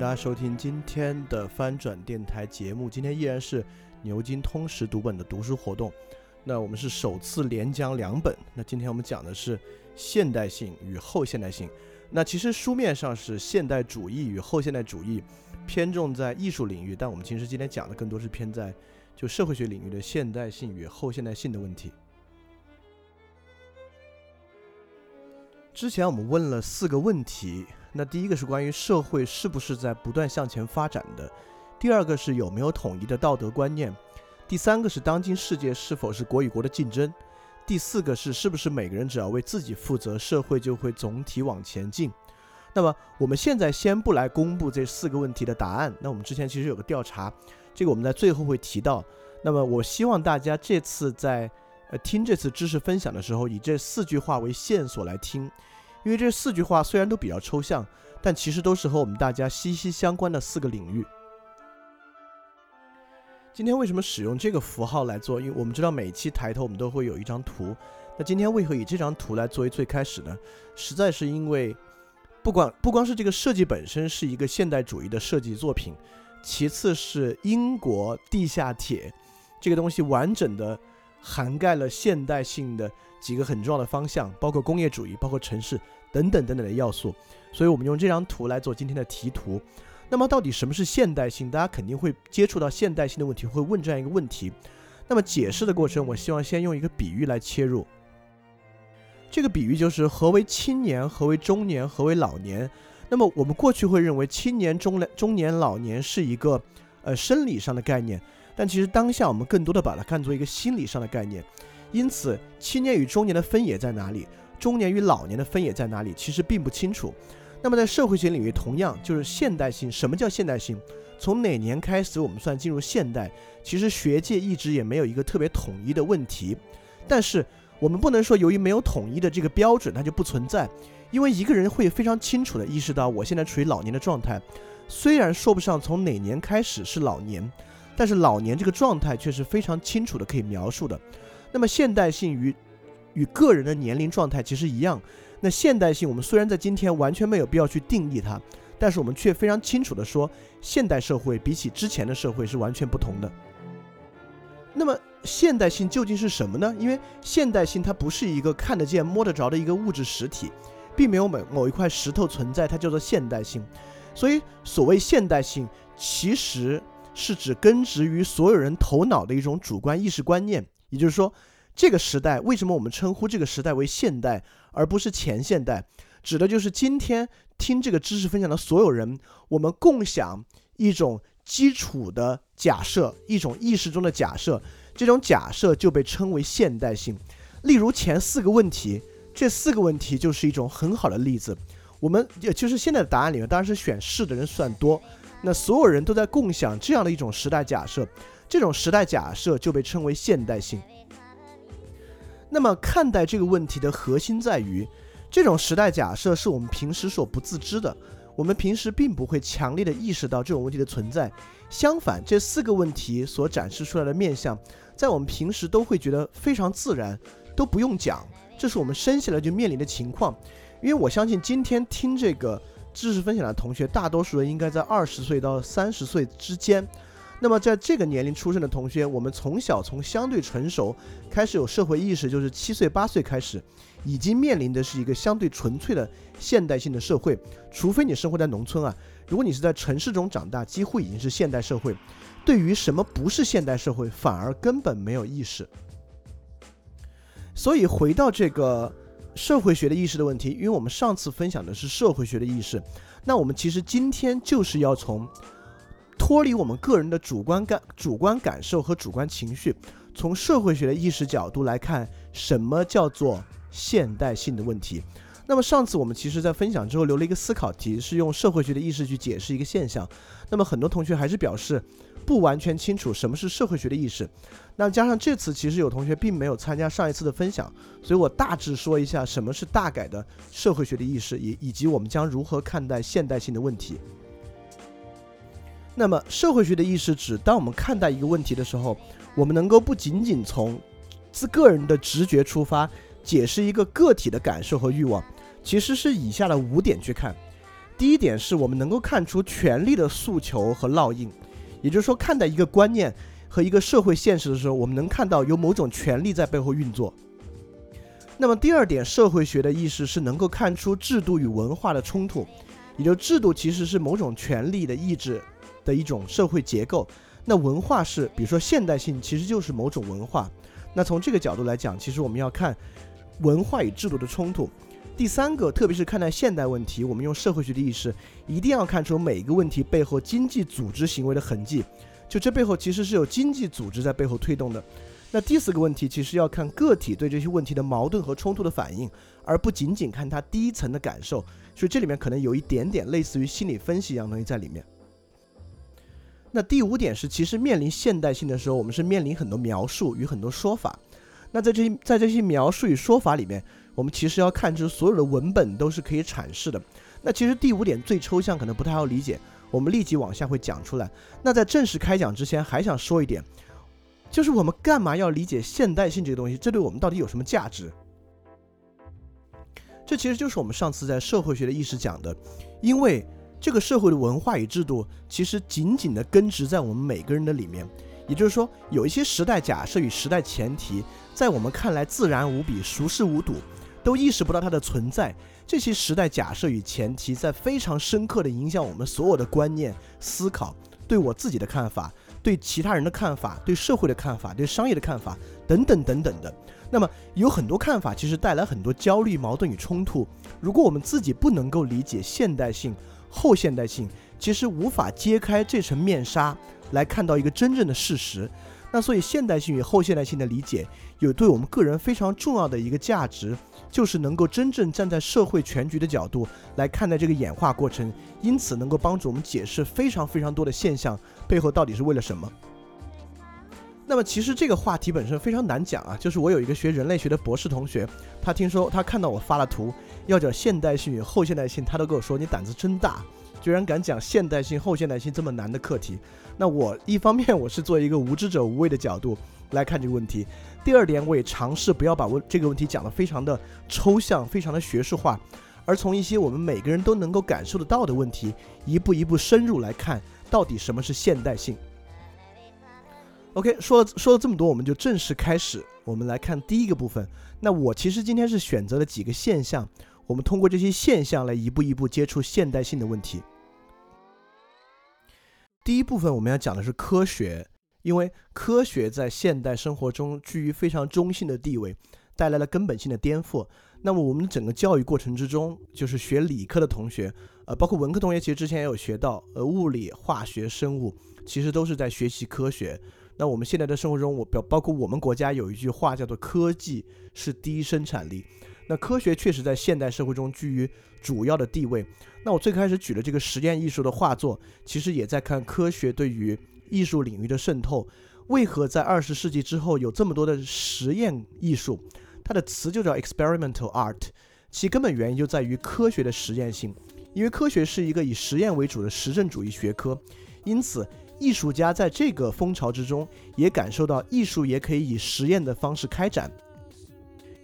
大家收听今天的翻转电台节目。今天依然是牛津通识读本的读书活动。那我们是首次连讲两本。那今天我们讲的是现代性与后现代性。那其实书面上是现代主义与后现代主义，偏重在艺术领域。但我们其实今天讲的更多是偏在就社会学领域的现代性与后现代性的问题。之前我们问了四个问题。那第一个是关于社会是不是在不断向前发展的，第二个是有没有统一的道德观念，第三个是当今世界是否是国与国的竞争，第四个是是不是每个人只要为自己负责，社会就会总体往前进。那么我们现在先不来公布这四个问题的答案，那我们之前其实有个调查，这个我们在最后会提到。那么我希望大家这次在呃听这次知识分享的时候，以这四句话为线索来听。因为这四句话虽然都比较抽象，但其实都是和我们大家息息相关的四个领域。今天为什么使用这个符号来做？因为我们知道每期抬头我们都会有一张图，那今天为何以这张图来作为最开始呢？实在是因为，不管不光是这个设计本身是一个现代主义的设计作品，其次是英国地下铁这个东西完整的涵盖了现代性的。几个很重要的方向，包括工业主义，包括城市等等等等的要素，所以我们用这张图来做今天的题图。那么，到底什么是现代性？大家肯定会接触到现代性的问题，会问这样一个问题。那么，解释的过程，我希望先用一个比喻来切入。这个比喻就是何为青年，何为中年，何为老年？那么，我们过去会认为青年、中年中年、老年是一个呃生理上的概念，但其实当下我们更多的把它看作一个心理上的概念。因此，青年与中年的分野在哪里？中年与老年的分野在哪里？其实并不清楚。那么，在社会学领域，同样就是现代性。什么叫现代性？从哪年开始我们算进入现代？其实学界一直也没有一个特别统一的问题。但是，我们不能说由于没有统一的这个标准，它就不存在。因为一个人会非常清楚地意识到，我现在处于老年的状态。虽然说不上从哪年开始是老年，但是老年这个状态却是非常清楚的可以描述的。那么现代性与与个人的年龄状态其实一样。那现代性，我们虽然在今天完全没有必要去定义它，但是我们却非常清楚的说，现代社会比起之前的社会是完全不同的。那么现代性究竟是什么呢？因为现代性它不是一个看得见、摸得着的一个物质实体，并没有某某一块石头存在，它叫做现代性。所以所谓现代性，其实是指根植于所有人头脑的一种主观意识观念。也就是说，这个时代为什么我们称呼这个时代为现代，而不是前现代？指的就是今天听这个知识分享的所有人，我们共享一种基础的假设，一种意识中的假设，这种假设就被称为现代性。例如前四个问题，这四个问题就是一种很好的例子。我们也就是现在的答案里面，当然是选是的人算多，那所有人都在共享这样的一种时代假设。这种时代假设就被称为现代性。那么看待这个问题的核心在于，这种时代假设是我们平时所不自知的，我们平时并不会强烈的意识到这种问题的存在。相反，这四个问题所展示出来的面相，在我们平时都会觉得非常自然，都不用讲，这是我们生下来就面临的情况。因为我相信今天听这个知识分享的同学，大多数人应该在二十岁到三十岁之间。那么，在这个年龄出生的同学，我们从小从相对成熟开始有社会意识，就是七岁八岁开始，已经面临的是一个相对纯粹的现代性的社会。除非你生活在农村啊，如果你是在城市中长大，几乎已经是现代社会。对于什么不是现代社会，反而根本没有意识。所以回到这个社会学的意识的问题，因为我们上次分享的是社会学的意识，那我们其实今天就是要从脱离我们个人的主观感、主观感受和主观情绪，从社会学的意识角度来看，什么叫做现代性的问题。那么上次我们其实在分享之后留了一个思考题，是用社会学的意识去解释一个现象。那么很多同学还是表示不完全清楚什么是社会学的意识。那加上这次其实有同学并没有参加上一次的分享，所以我大致说一下什么是大概的社会学的意识，以以及我们将如何看待现代性的问题。那么社会学的意识指，当我们看待一个问题的时候，我们能够不仅仅从自个人的直觉出发，解释一个个体的感受和欲望。其实是以下的五点去看，第一点是我们能够看出权力的诉求和烙印，也就是说，看待一个观念和一个社会现实的时候，我们能看到有某种权力在背后运作。那么第二点，社会学的意识是能够看出制度与文化的冲突，也就制度其实是某种权力的意志的一种社会结构，那文化是，比如说现代性其实就是某种文化。那从这个角度来讲，其实我们要看文化与制度的冲突。第三个，特别是看待现代问题，我们用社会学的意识，一定要看出每一个问题背后经济组织行为的痕迹，就这背后其实是有经济组织在背后推动的。那第四个问题，其实要看个体对这些问题的矛盾和冲突的反应，而不仅仅看他第一层的感受。所以这里面可能有一点点类似于心理分析一样东西在里面。那第五点是，其实面临现代性的时候，我们是面临很多描述与很多说法。那在这些在这些描述与说法里面。我们其实要看出所有的文本都是可以阐释的。那其实第五点最抽象，可能不太好理解。我们立即往下会讲出来。那在正式开讲之前，还想说一点，就是我们干嘛要理解现代性这个东西？这对我们到底有什么价值？这其实就是我们上次在社会学的意识讲的，因为这个社会的文化与制度其实紧紧地根植在我们每个人的里面。也就是说，有一些时代假设与时代前提，在我们看来自然无比、熟视无睹。都意识不到它的存在，这些时代假设与前提在非常深刻地影响我们所有的观念、思考，对我自己的看法，对其他人的看法，对社会的看法，对商业的看法，等等等等的。那么有很多看法其实带来很多焦虑、矛盾与冲突。如果我们自己不能够理解现代性、后现代性，其实无法揭开这层面纱来看到一个真正的事实。那所以现代性与后现代性的理解，有对我们个人非常重要的一个价值。就是能够真正站在社会全局的角度来看待这个演化过程，因此能够帮助我们解释非常非常多的现象背后到底是为了什么。那么其实这个话题本身非常难讲啊，就是我有一个学人类学的博士同学，他听说他看到我发了图，要讲现代性与后现代性，他都跟我说你胆子真大，居然敢讲现代性后现代性这么难的课题。那我一方面我是作为一个无知者无畏的角度来看这个问题。第二点，我也尝试不要把问这个问题讲得非常的抽象、非常的学术化，而从一些我们每个人都能够感受得到的问题，一步一步深入来看，到底什么是现代性。OK，说了说了这么多，我们就正式开始。我们来看第一个部分。那我其实今天是选择了几个现象，我们通过这些现象来一步一步接触现代性的问题。第一部分我们要讲的是科学。因为科学在现代生活中居于非常中性的地位，带来了根本性的颠覆。那么我们整个教育过程之中，就是学理科的同学，呃，包括文科同学，其实之前也有学到，呃，物理、化学、生物，其实都是在学习科学。那我们现在的生活中，我表包括我们国家有一句话叫做“科技是第一生产力”。那科学确实在现代社会中居于主要的地位。那我最开始举的这个实验艺术的画作，其实也在看科学对于。艺术领域的渗透，为何在二十世纪之后有这么多的实验艺术？它的词就叫 experimental art，其根本原因就在于科学的实验性。因为科学是一个以实验为主的实证主义学科，因此艺术家在这个风潮之中也感受到艺术也可以以实验的方式开展。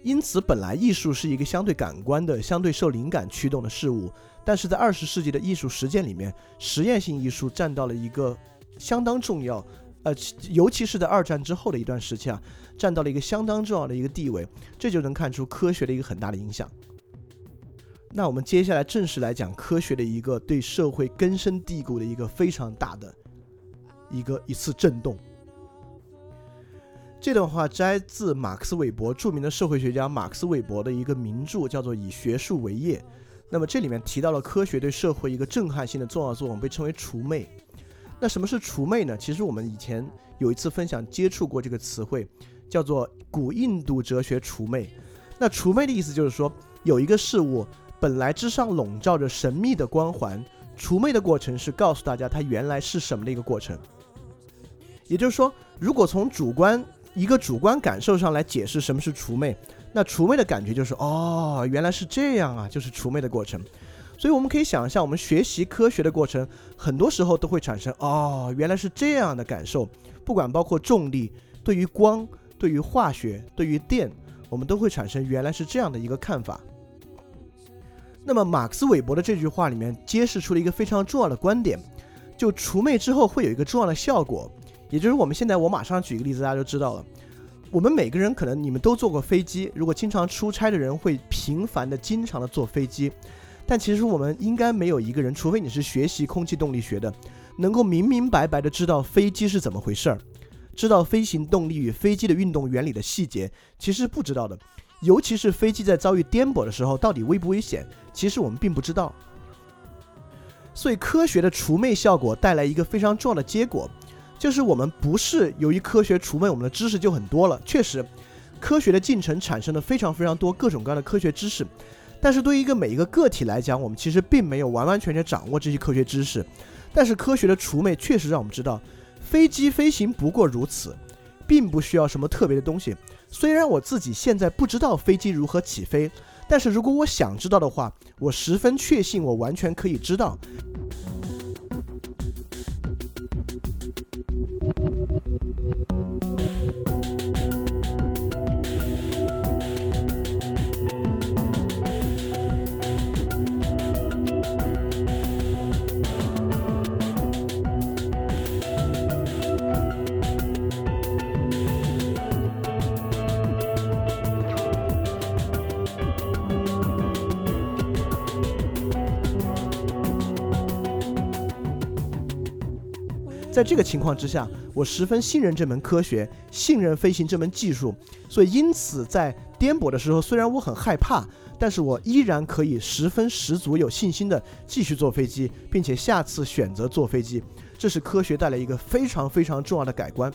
因此，本来艺术是一个相对感官的、相对受灵感驱动的事物，但是在二十世纪的艺术实践里面，实验性艺术占到了一个。相当重要，呃，尤其是在二战之后的一段时期啊，占到了一个相当重要的一个地位，这就能看出科学的一个很大的影响。那我们接下来正式来讲科学的一个对社会根深蒂固的一个非常大的一个一次震动。这段话摘自马克思韦伯著名的社会学家马克思韦伯的一个名著，叫做《以学术为业》。那么这里面提到了科学对社会一个震撼性的重要作用，被称为除魅。那什么是除魅呢？其实我们以前有一次分享接触过这个词汇，叫做古印度哲学除魅。那除魅的意思就是说，有一个事物本来之上笼罩着神秘的光环，除魅的过程是告诉大家它原来是什么的一个过程。也就是说，如果从主观一个主观感受上来解释什么是除魅。那除魅的感觉就是哦，原来是这样啊，就是除魅的过程。所以我们可以想象，我们学习科学的过程，很多时候都会产生哦，原来是这样的感受。不管包括重力，对于光，对于化学，对于电，我们都会产生原来是这样的一个看法。那么马克思韦伯的这句话里面揭示出了一个非常重要的观点，就除魅之后会有一个重要的效果，也就是我们现在我马上举一个例子，大家就知道了。我们每个人可能你们都坐过飞机，如果经常出差的人会频繁的、经常的坐飞机，但其实我们应该没有一个人，除非你是学习空气动力学的，能够明明白白的知道飞机是怎么回事儿，知道飞行动力与飞机的运动原理的细节，其实不知道的。尤其是飞机在遭遇颠簸的时候，到底危不危险，其实我们并不知道。所以科学的除魅效果带来一个非常重要的结果。就是我们不是由于科学除魅，我们的知识就很多了。确实，科学的进程产生了非常非常多各种各样的科学知识，但是对于一个每一个个体来讲，我们其实并没有完完全全掌握这些科学知识。但是科学的除魅确实让我们知道，飞机飞行不过如此，并不需要什么特别的东西。虽然我自己现在不知道飞机如何起飞，但是如果我想知道的话，我十分确信我完全可以知道。Thank you. 在这个情况之下，我十分信任这门科学，信任飞行这门技术，所以因此在颠簸的时候，虽然我很害怕，但是我依然可以十分十足有信心的继续坐飞机，并且下次选择坐飞机。这是科学带来一个非常非常重要的改观。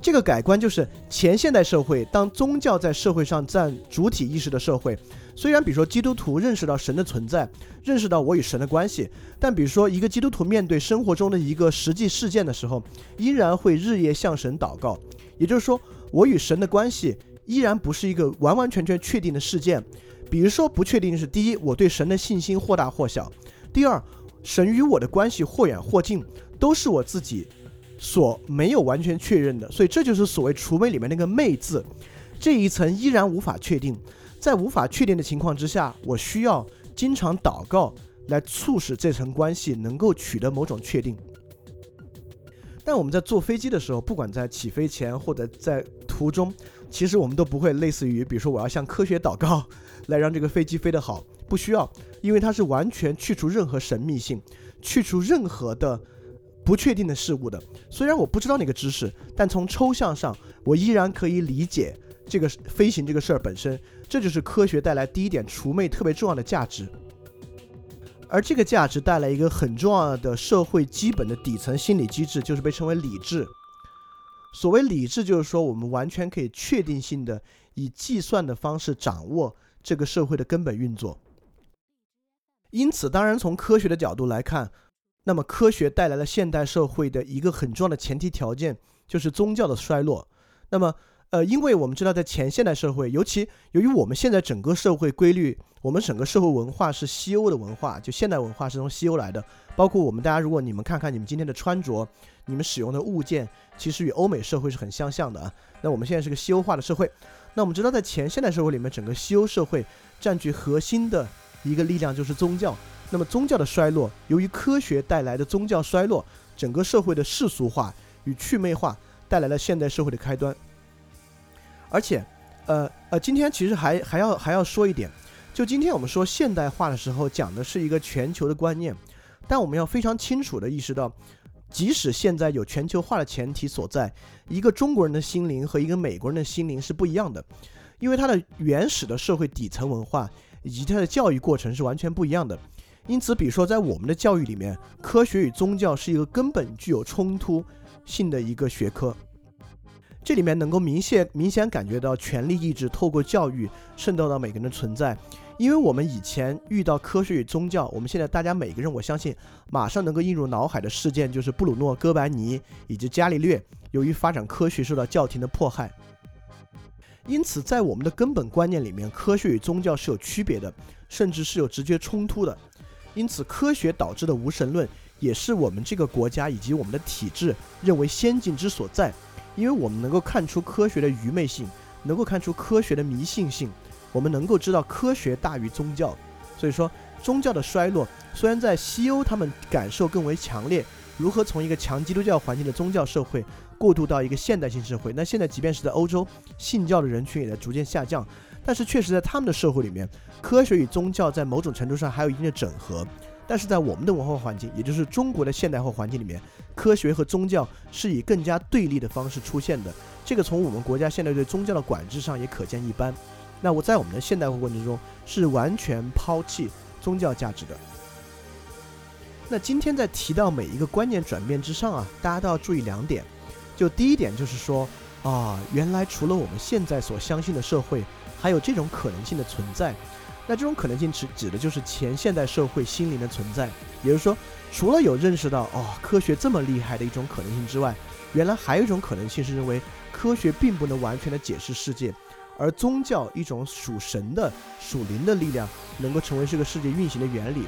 这个改观就是前现代社会，当宗教在社会上占主体意识的社会。虽然，比如说基督徒认识到神的存在，认识到我与神的关系，但比如说一个基督徒面对生活中的一个实际事件的时候，依然会日夜向神祷告。也就是说，我与神的关系依然不是一个完完全全确定的事件。比如说，不确定是第一，我对神的信心或大或小；第二，神与我的关系或远或近，都是我自己所没有完全确认的。所以，这就是所谓除魅里面那个“魅”字，这一层依然无法确定。在无法确定的情况之下，我需要经常祷告来促使这层关系能够取得某种确定。但我们在坐飞机的时候，不管在起飞前或者在途中，其实我们都不会类似于，比如说我要向科学祷告来让这个飞机飞得好，不需要，因为它是完全去除任何神秘性，去除任何的不确定的事物的。虽然我不知道那个知识，但从抽象上，我依然可以理解这个飞行这个事儿本身。这就是科学带来第一点除魅特别重要的价值，而这个价值带来一个很重要的社会基本的底层心理机制，就是被称为理智。所谓理智，就是说我们完全可以确定性的以计算的方式掌握这个社会的根本运作。因此，当然从科学的角度来看，那么科学带来了现代社会的一个很重要的前提条件，就是宗教的衰落。那么。呃，因为我们知道，在前现代社会，尤其由于我们现在整个社会规律，我们整个社会文化是西欧的文化，就现代文化是从西欧来的。包括我们大家，如果你们看看你们今天的穿着，你们使用的物件，其实与欧美社会是很相像的啊。那我们现在是个西欧化的社会。那我们知道，在前现代社会里面，整个西欧社会占据核心的一个力量就是宗教。那么宗教的衰落，由于科学带来的宗教衰落，整个社会的世俗化与祛魅化，带来了现代社会的开端。而且，呃呃，今天其实还还要还要说一点，就今天我们说现代化的时候，讲的是一个全球的观念，但我们要非常清楚的意识到，即使现在有全球化的前提所在，一个中国人的心灵和一个美国人的心灵是不一样的，因为他的原始的社会底层文化以及他的教育过程是完全不一样的。因此，比如说在我们的教育里面，科学与宗教是一个根本具有冲突性的一个学科。这里面能够明显明显感觉到权力意志透过教育渗透到每个人的存在。因为我们以前遇到科学与宗教，我们现在大家每个人，我相信马上能够映入脑海的事件就是布鲁诺·哥白尼以及伽利略由于发展科学受到教廷的迫害。因此，在我们的根本观念里面，科学与宗教是有区别的，甚至是有直接冲突的。因此，科学导致的无神论也是我们这个国家以及我们的体制认为先进之所在，因为我们能够看出科学的愚昧性，能够看出科学的迷信性。我们能够知道科学大于宗教，所以说宗教的衰落虽然在西欧他们感受更为强烈，如何从一个强基督教环境的宗教社会过渡到一个现代性社会？那现在即便是在欧洲，信教的人群也在逐渐下降，但是确实在他们的社会里面，科学与宗教在某种程度上还有一定的整合。但是在我们的文化环境，也就是中国的现代化环境里面，科学和宗教是以更加对立的方式出现的。这个从我们国家现在对宗教的管制上也可见一斑。那我在我们的现代化过程中是完全抛弃宗教价值的。那今天在提到每一个观念转变之上啊，大家都要注意两点。就第一点就是说啊，原来除了我们现在所相信的社会，还有这种可能性的存在。那这种可能性指指的就是前现代社会心灵的存在。也就是说，除了有认识到哦科学这么厉害的一种可能性之外，原来还有一种可能性是认为科学并不能完全的解释世界。而宗教一种属神的、属灵的力量，能够成为这个世界运行的原理，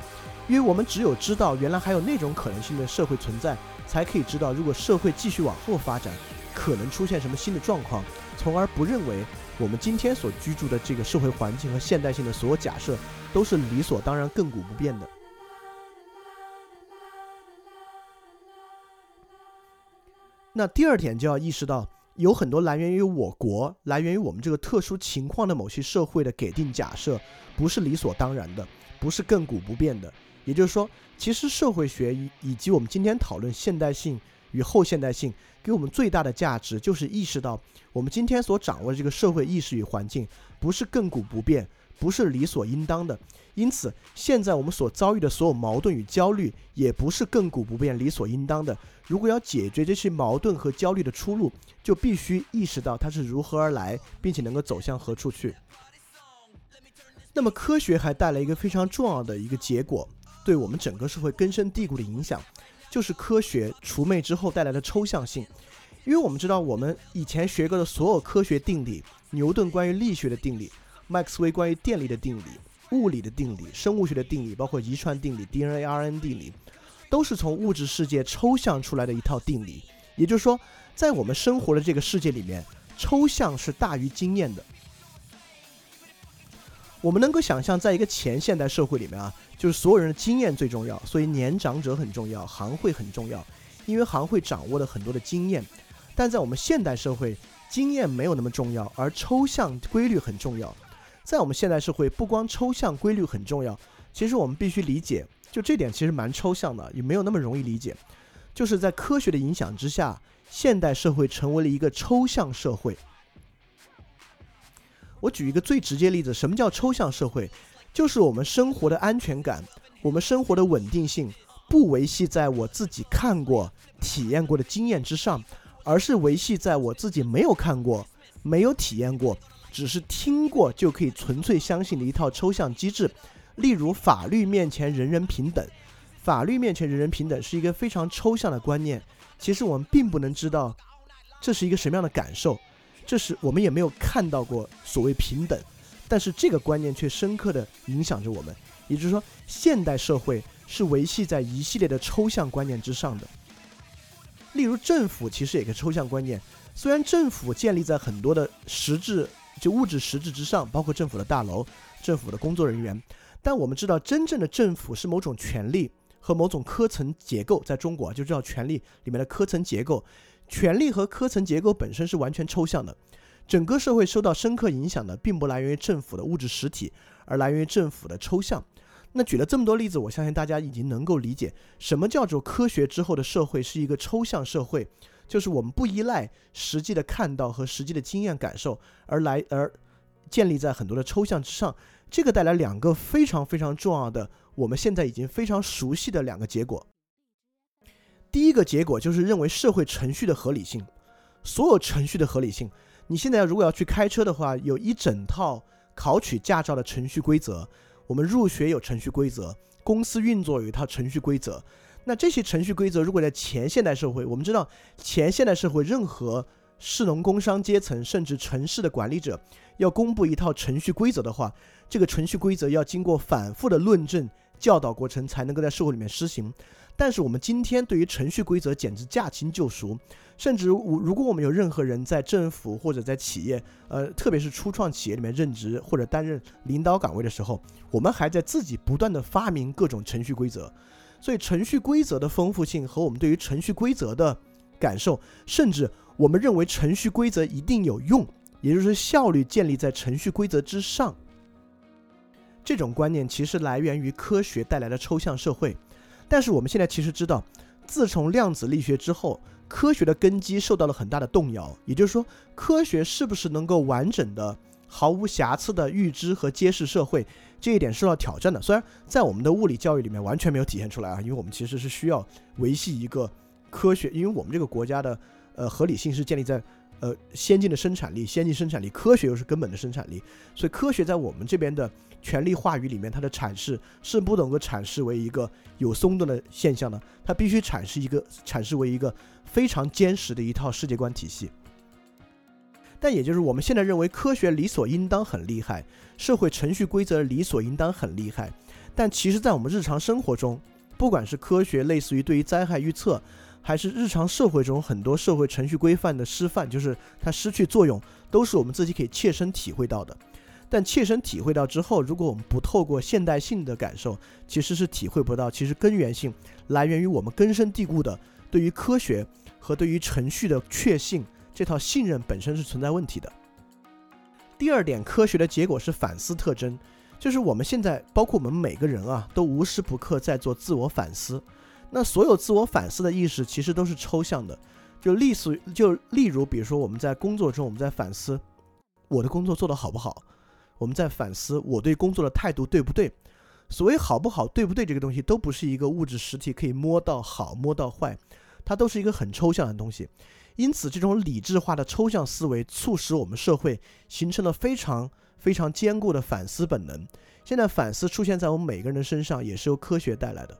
因为我们只有知道原来还有那种可能性的社会存在，才可以知道如果社会继续往后发展，可能出现什么新的状况，从而不认为我们今天所居住的这个社会环境和现代性的所有假设都是理所当然、亘古不变的。那第二点就要意识到。有很多来源于我国、来源于我们这个特殊情况的某些社会的给定假设，不是理所当然的，不是亘古不变的。也就是说，其实社会学以以及我们今天讨论现代性与后现代性，给我们最大的价值就是意识到，我们今天所掌握的这个社会意识与环境，不是亘古不变。不是理所应当的，因此现在我们所遭遇的所有矛盾与焦虑，也不是亘古不变、理所应当的。如果要解决这些矛盾和焦虑的出路，就必须意识到它是如何而来，并且能够走向何处去。那么科学还带来一个非常重要的一个结果，对我们整个社会根深蒂固的影响，就是科学除魅之后带来的抽象性。因为我们知道，我们以前学过的所有科学定理，牛顿关于力学的定理。麦克斯韦关于电力的定理、物理的定理、生物学的定理，包括遗传定理、DNA、RNA 定理，都是从物质世界抽象出来的一套定理。也就是说，在我们生活的这个世界里面，抽象是大于经验的。我们能够想象，在一个前现代社会里面啊，就是所有人的经验最重要，所以年长者很重要，行会很重要，因为行会掌握了很多的经验。但在我们现代社会，经验没有那么重要，而抽象规律很重要。在我们现代社会，不光抽象规律很重要，其实我们必须理解，就这点其实蛮抽象的，也没有那么容易理解。就是在科学的影响之下，现代社会成为了一个抽象社会。我举一个最直接例子，什么叫抽象社会？就是我们生活的安全感，我们生活的稳定性，不维系在我自己看过、体验过的经验之上，而是维系在我自己没有看过、没有体验过。只是听过就可以纯粹相信的一套抽象机制，例如法律面前人人平等。法律面前人人平等是一个非常抽象的观念，其实我们并不能知道这是一个什么样的感受，这是我们也没有看到过所谓平等，但是这个观念却深刻的影响着我们。也就是说，现代社会是维系在一系列的抽象观念之上的。例如政府其实也是抽象观念，虽然政府建立在很多的实质。就物质实质之上，包括政府的大楼、政府的工作人员。但我们知道，真正的政府是某种权力和某种科层结构。在中国，就叫权力里面的科层结构，权力和科层结构本身是完全抽象的。整个社会受到深刻影响的，并不来源于政府的物质实体，而来源于政府的抽象。那举了这么多例子，我相信大家已经能够理解什么叫做科学之后的社会是一个抽象社会，就是我们不依赖实际的看到和实际的经验感受而来而建立在很多的抽象之上。这个带来两个非常非常重要的，我们现在已经非常熟悉的两个结果。第一个结果就是认为社会程序的合理性，所有程序的合理性。你现在要如果要去开车的话，有一整套考取驾照的程序规则。我们入学有程序规则，公司运作有一套程序规则。那这些程序规则，如果在前现代社会，我们知道前现代社会任何士农工商阶层，甚至城市的管理者，要公布一套程序规则的话，这个程序规则要经过反复的论证、教导过程，才能够在社会里面施行。但是我们今天对于程序规则简直驾轻就熟。甚至如如果我们有任何人在政府或者在企业，呃，特别是初创企业里面任职或者担任领导岗位的时候，我们还在自己不断的发明各种程序规则。所以程序规则的丰富性和我们对于程序规则的感受，甚至我们认为程序规则一定有用，也就是效率建立在程序规则之上。这种观念其实来源于科学带来的抽象社会，但是我们现在其实知道，自从量子力学之后。科学的根基受到了很大的动摇，也就是说，科学是不是能够完整的、毫无瑕疵的预知和揭示社会，这一点受到挑战的。虽然在我们的物理教育里面完全没有体现出来啊，因为我们其实是需要维系一个科学，因为我们这个国家的呃合理性是建立在。呃，先进的生产力，先进生产力，科学又是根本的生产力，所以科学在我们这边的权力话语里面，它的阐释是不能够阐释为一个有松动的现象的，它必须阐释一个阐释为一个非常坚实的一套世界观体系。但也就是我们现在认为科学理所应当很厉害，社会程序规则理所应当很厉害，但其实在我们日常生活中，不管是科学类似于对于灾害预测。还是日常社会中很多社会程序规范的失范，就是它失去作用，都是我们自己可以切身体会到的。但切身体会到之后，如果我们不透过现代性的感受，其实是体会不到。其实根源性来源于我们根深蒂固的对于科学和对于程序的确信，这套信任本身是存在问题的。第二点，科学的结果是反思特征，就是我们现在包括我们每个人啊，都无时不刻在做自我反思。那所有自我反思的意识其实都是抽象的，就例似就例如，比如说我们在工作中，我们在反思我的工作做得好不好，我们在反思我对工作的态度对不对。所谓好不好、对不对这个东西，都不是一个物质实体可以摸到好、摸到坏，它都是一个很抽象的东西。因此，这种理智化的抽象思维，促使我们社会形成了非常非常坚固的反思本能。现在反思出现在我们每个人的身上，也是由科学带来的。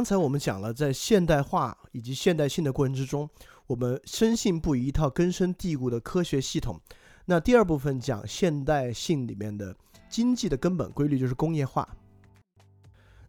刚才我们讲了，在现代化以及现代性的过程之中，我们深信不疑一套根深蒂固的科学系统。那第二部分讲现代性里面的经济的根本规律，就是工业化。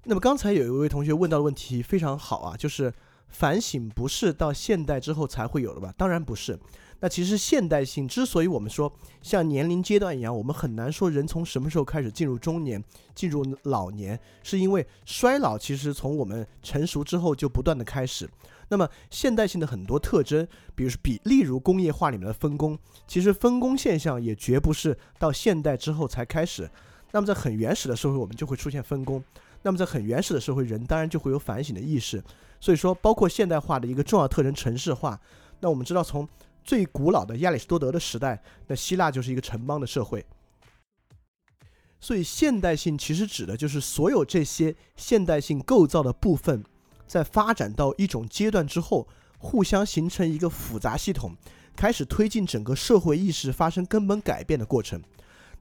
那么刚才有一位同学问到的问题非常好啊，就是反省不是到现代之后才会有的吧？当然不是。那其实现代性之所以我们说像年龄阶段一样，我们很难说人从什么时候开始进入中年、进入老年，是因为衰老其实从我们成熟之后就不断的开始。那么现代性的很多特征，比如比例如工业化里面的分工，其实分工现象也绝不是到现代之后才开始。那么在很原始的社会，我们就会出现分工。那么在很原始的社会，人当然就会有反省的意识。所以说，包括现代化的一个重要特征——城市化。那我们知道从最古老的亚里士多德的时代，那希腊就是一个城邦的社会。所以现代性其实指的就是所有这些现代性构造的部分，在发展到一种阶段之后，互相形成一个复杂系统，开始推进整个社会意识发生根本改变的过程。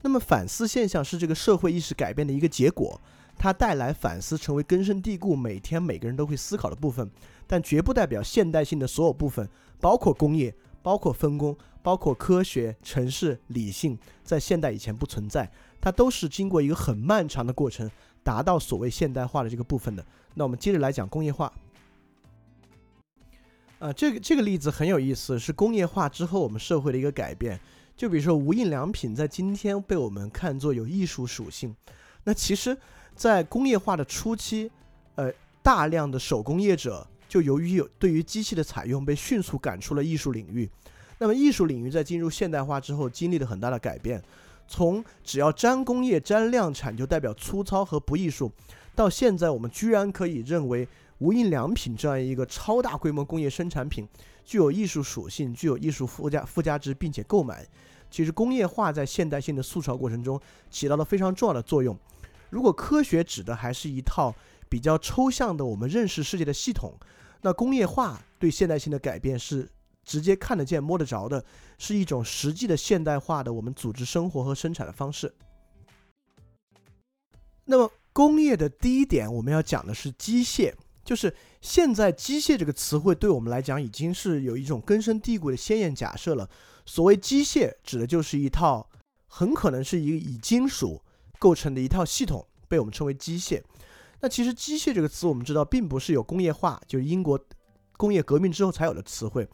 那么反思现象是这个社会意识改变的一个结果，它带来反思成为根深蒂固、每天每个人都会思考的部分，但绝不代表现代性的所有部分，包括工业。包括分工，包括科学、城市、理性，在现代以前不存在，它都是经过一个很漫长的过程，达到所谓现代化的这个部分的。那我们接着来讲工业化。啊，这个这个例子很有意思，是工业化之后我们社会的一个改变。就比如说无印良品，在今天被我们看作有艺术属性。那其实，在工业化的初期，呃，大量的手工业者就由于有对于机器的采用，被迅速赶出了艺术领域。那么艺术领域在进入现代化之后，经历了很大的改变，从只要沾工业、沾量产就代表粗糙和不艺术，到现在我们居然可以认为。无印良品这样一个超大规模工业生产品，具有艺术属性，具有艺术附加附加值，并且购买。其实工业化在现代性的塑造过程中起到了非常重要的作用。如果科学指的还是一套比较抽象的我们认识世界的系统，那工业化对现代性的改变是直接看得见、摸得着的，是一种实际的现代化的我们组织生活和生产的方式。那么工业的第一点，我们要讲的是机械。就是现在，机械这个词汇对我们来讲已经是有一种根深蒂固的先验假设了。所谓机械，指的就是一套很可能是一个以金属构成的一套系统，被我们称为机械。那其实“机械”这个词，我们知道并不是有工业化，就是英国工业革命之后才有的词汇。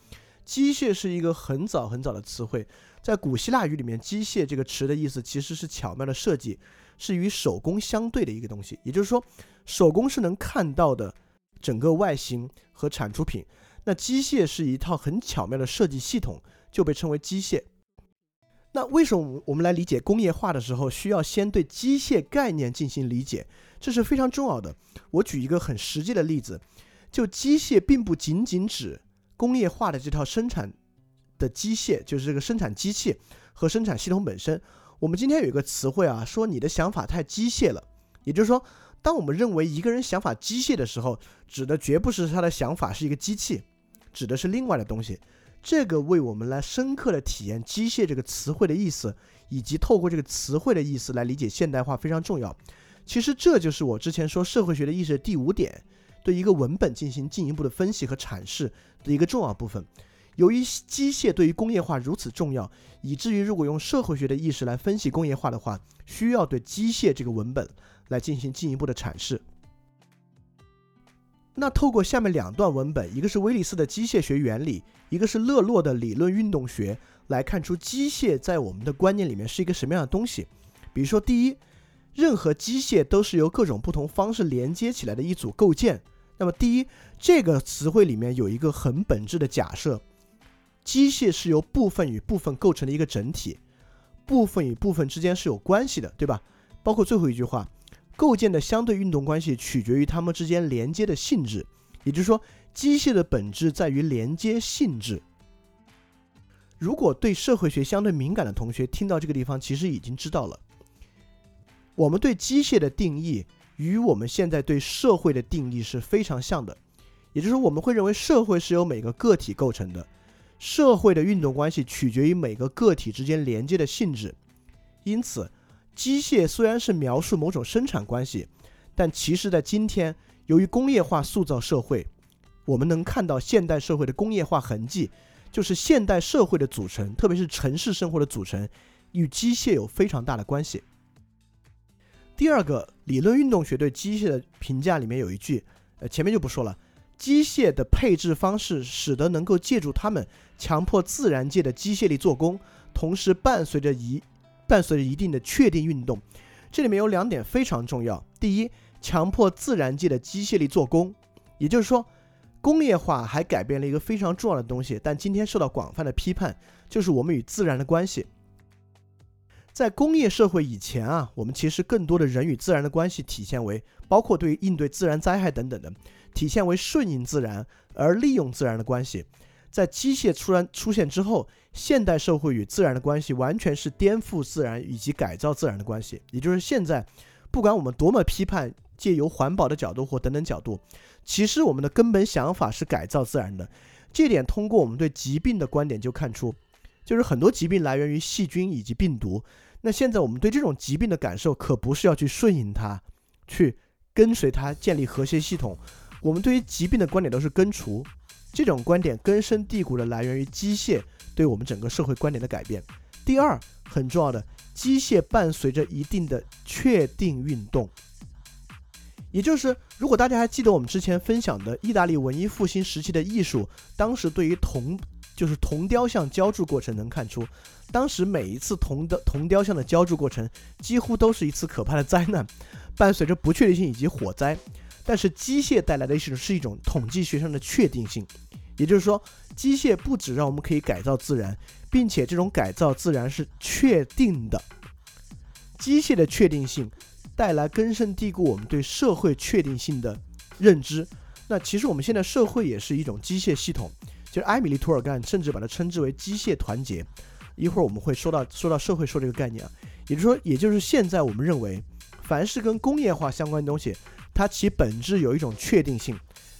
机械是一个很早很早的词汇，在古希腊语里面，“机械”这个词的意思其实是巧妙的设计，是与手工相对的一个东西。也就是说，手工是能看到的。整个外形和产出品，那机械是一套很巧妙的设计系统，就被称为机械。那为什么我们来理解工业化的时候，需要先对机械概念进行理解？这是非常重要的。我举一个很实际的例子，就机械并不仅仅指工业化的这套生产的机械，就是这个生产机器和生产系统本身。我们今天有一个词汇啊，说你的想法太机械了，也就是说。当我们认为一个人想法机械的时候，指的绝不是他的想法是一个机器，指的是另外的东西。这个为我们来深刻的体验“机械”这个词汇的意思，以及透过这个词汇的意思来理解现代化非常重要。其实这就是我之前说社会学的意识的第五点，对一个文本进行进一步的分析和阐释的一个重要部分。由于机械对于工业化如此重要，以至于如果用社会学的意识来分析工业化的话，需要对机械这个文本。来进行进一步的阐释。那透过下面两段文本，一个是威利斯的机械学原理，一个是勒洛的理论运动学，来看出机械在我们的观念里面是一个什么样的东西。比如说，第一，任何机械都是由各种不同方式连接起来的一组构件。那么，第一，这个词汇里面有一个很本质的假设：机械是由部分与部分构成的一个整体，部分与部分之间是有关系的，对吧？包括最后一句话。构建的相对运动关系取决于它们之间连接的性质，也就是说，机械的本质在于连接性质。如果对社会学相对敏感的同学听到这个地方，其实已经知道了，我们对机械的定义与我们现在对社会的定义是非常像的，也就是，我们会认为社会是由每个个体构成的，社会的运动关系取决于每个个体之间连接的性质，因此。机械虽然是描述某种生产关系，但其实，在今天，由于工业化塑造社会，我们能看到现代社会的工业化痕迹，就是现代社会的组成，特别是城市生活的组成，与机械有非常大的关系。第二个理论运动学对机械的评价里面有一句，呃，前面就不说了，机械的配置方式使得能够借助它们强迫自然界的机械力做工，同时伴随着一。伴随着一定的确定运动，这里面有两点非常重要。第一，强迫自然界的机械力做工，也就是说，工业化还改变了一个非常重要的东西，但今天受到广泛的批判，就是我们与自然的关系。在工业社会以前啊，我们其实更多的人与自然的关系体现为，包括对应对自然灾害等等的，体现为顺应自然而利用自然的关系。在机械突然出现之后，现代社会与自然的关系完全是颠覆自然以及改造自然的关系。也就是现在，不管我们多么批判，借由环保的角度或等等角度，其实我们的根本想法是改造自然的。这点通过我们对疾病的观点就看出，就是很多疾病来源于细菌以及病毒。那现在我们对这种疾病的感受，可不是要去顺应它，去跟随它建立和谐系统。我们对于疾病的观点都是根除。这种观点根深蒂固的来源于机械对我们整个社会观点的改变。第二，很重要的，机械伴随着一定的确定运动。也就是，如果大家还记得我们之前分享的意大利文艺复兴时期的艺术，当时对于同，就是铜雕像浇铸过程，能看出，当时每一次铜的铜雕像的浇铸过程，几乎都是一次可怕的灾难，伴随着不确定性以及火灾。但是机械带来的是是一种统计学上的确定性，也就是说，机械不止让我们可以改造自然，并且这种改造自然是确定的，机械的确定性。带来根深蒂固我们对社会确定性的认知。那其实我们现在社会也是一种机械系统。就是埃米利·图尔干甚至把它称之为机械团结。一会儿我们会说到说到社会说这个概念啊，也就是说，也就是现在我们认为，凡是跟工业化相关的东西，它其本质有一种确定性，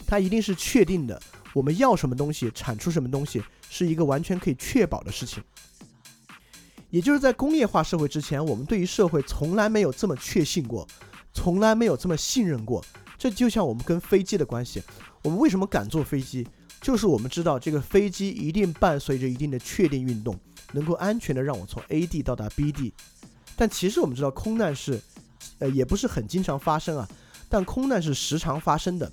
它一定是确定的。我们要什么东西，产出什么东西，是一个完全可以确保的事情。也就是在工业化社会之前，我们对于社会从来没有这么确信过，从来没有这么信任过。这就像我们跟飞机的关系，我们为什么敢坐飞机？就是我们知道这个飞机一定伴随着一定的确定运动，能够安全的让我从 A 地到达 B 地。但其实我们知道空难是，呃，也不是很经常发生啊。但空难是时常发生的，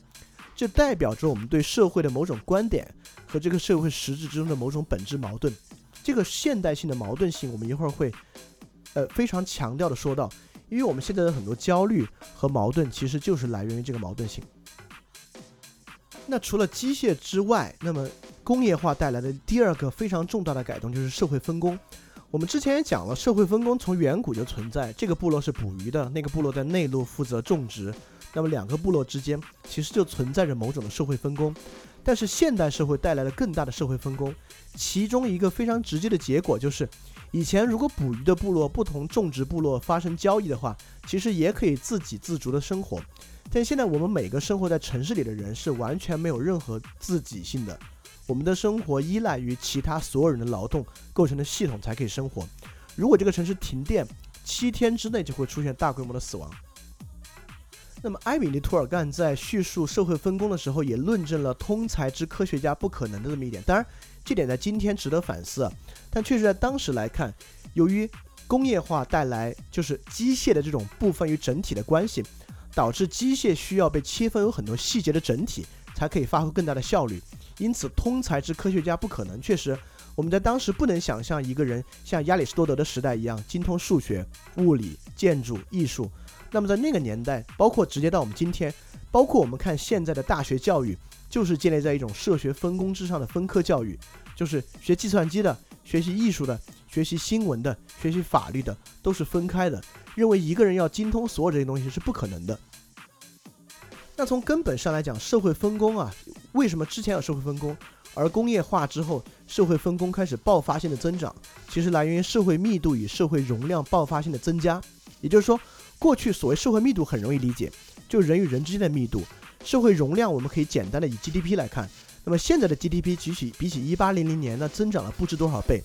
这代表着我们对社会的某种观点和这个社会实质之中的某种本质矛盾。这个现代性的矛盾性，我们一会儿会，呃，非常强调的说到，因为我们现在的很多焦虑和矛盾，其实就是来源于这个矛盾性。那除了机械之外，那么工业化带来的第二个非常重大的改动就是社会分工。我们之前也讲了，社会分工从远古就存在，这个部落是捕鱼的，那个部落在内陆负责种植，那么两个部落之间其实就存在着某种的社会分工。但是现代社会带来了更大的社会分工，其中一个非常直接的结果就是，以前如果捕鱼的部落不同种植部落发生交易的话，其实也可以自给自足的生活。但现在我们每个生活在城市里的人是完全没有任何自己性的，我们的生活依赖于其他所有人的劳动构成的系统才可以生活。如果这个城市停电，七天之内就会出现大规模的死亡。那么，埃米利·图尔干在叙述社会分工的时候，也论证了通才之科学家不可能的这么一点。当然，这点在今天值得反思，但确实在当时来看，由于工业化带来就是机械的这种部分与整体的关系，导致机械需要被切分有很多细节的整体，才可以发挥更大的效率。因此，通才之科学家不可能。确实，我们在当时不能想象一个人像亚里士多德的时代一样精通数学、物理、建筑、艺术。那么在那个年代，包括直接到我们今天，包括我们看现在的大学教育，就是建立在一种社学分工之上的分科教育，就是学计算机的、学习艺术的、学习新闻的、学习法律的，都是分开的。认为一个人要精通所有这些东西是不可能的。那从根本上来讲，社会分工啊，为什么之前有社会分工，而工业化之后社会分工开始爆发性的增长，其实来源于社会密度与社会容量爆发性的增加，也就是说。过去所谓社会密度很容易理解，就人与人之间的密度。社会容量我们可以简单的以 GDP 来看。那么现在的 GDP 比起比起1800年呢，增长了不知多少倍。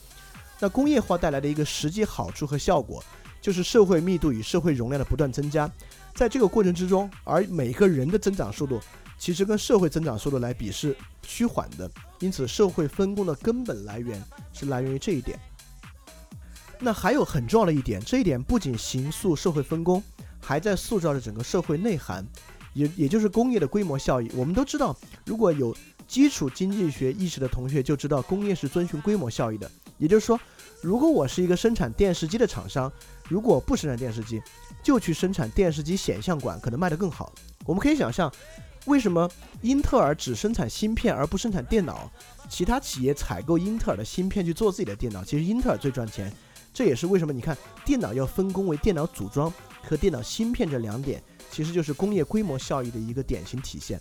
那工业化带来的一个实际好处和效果，就是社会密度与社会容量的不断增加。在这个过程之中，而每个人的增长速度其实跟社会增长速度来比是趋缓的。因此，社会分工的根本来源是来源于这一点。那还有很重要的一点，这一点不仅形塑社会分工，还在塑造着整个社会内涵，也也就是工业的规模效益。我们都知道，如果有基础经济学意识的同学就知道，工业是遵循规模效益的。也就是说，如果我是一个生产电视机的厂商，如果不生产电视机，就去生产电视机显像管，可能卖得更好。我们可以想象，为什么英特尔只生产芯片而不生产电脑？其他企业采购英特尔的芯片去做自己的电脑，其实英特尔最赚钱。这也是为什么你看电脑要分工为电脑组装和电脑芯片这两点，其实就是工业规模效益的一个典型体现。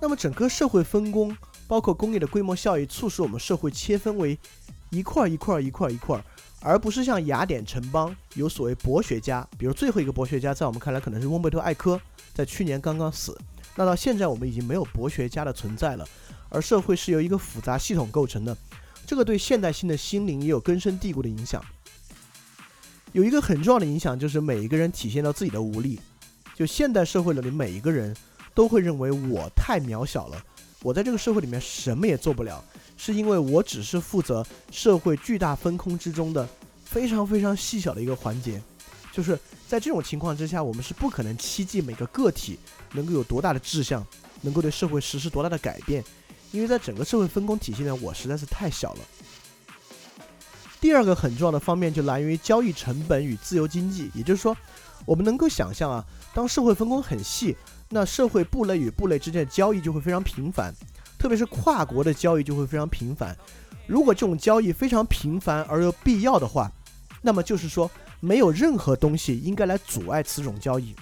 那么整个社会分工，包括工业的规模效益，促使我们社会切分为一块一块一块一块，而不是像雅典城邦有所谓博学家，比如最后一个博学家，在我们看来可能是翁贝托艾科，在去年刚刚死。那到现在我们已经没有博学家的存在了，而社会是由一个复杂系统构成的。这个对现代性的心灵也有根深蒂固的影响。有一个很重要的影响，就是每一个人体现到自己的无力。就现代社会里的每一个人都会认为我太渺小了，我在这个社会里面什么也做不了，是因为我只是负责社会巨大分空之中的非常非常细小的一个环节。就是在这种情况之下，我们是不可能期冀每个个体能够有多大的志向，能够对社会实施多大的改变，因为在整个社会分工体系呢，我实在是太小了。第二个很重要的方面就来源于交易成本与自由经济，也就是说，我们能够想象啊，当社会分工很细，那社会部类与部类之间的交易就会非常频繁，特别是跨国的交易就会非常频繁。如果这种交易非常频繁而又必要的话，那么就是说。没有任何东西应该来阻碍此种交易。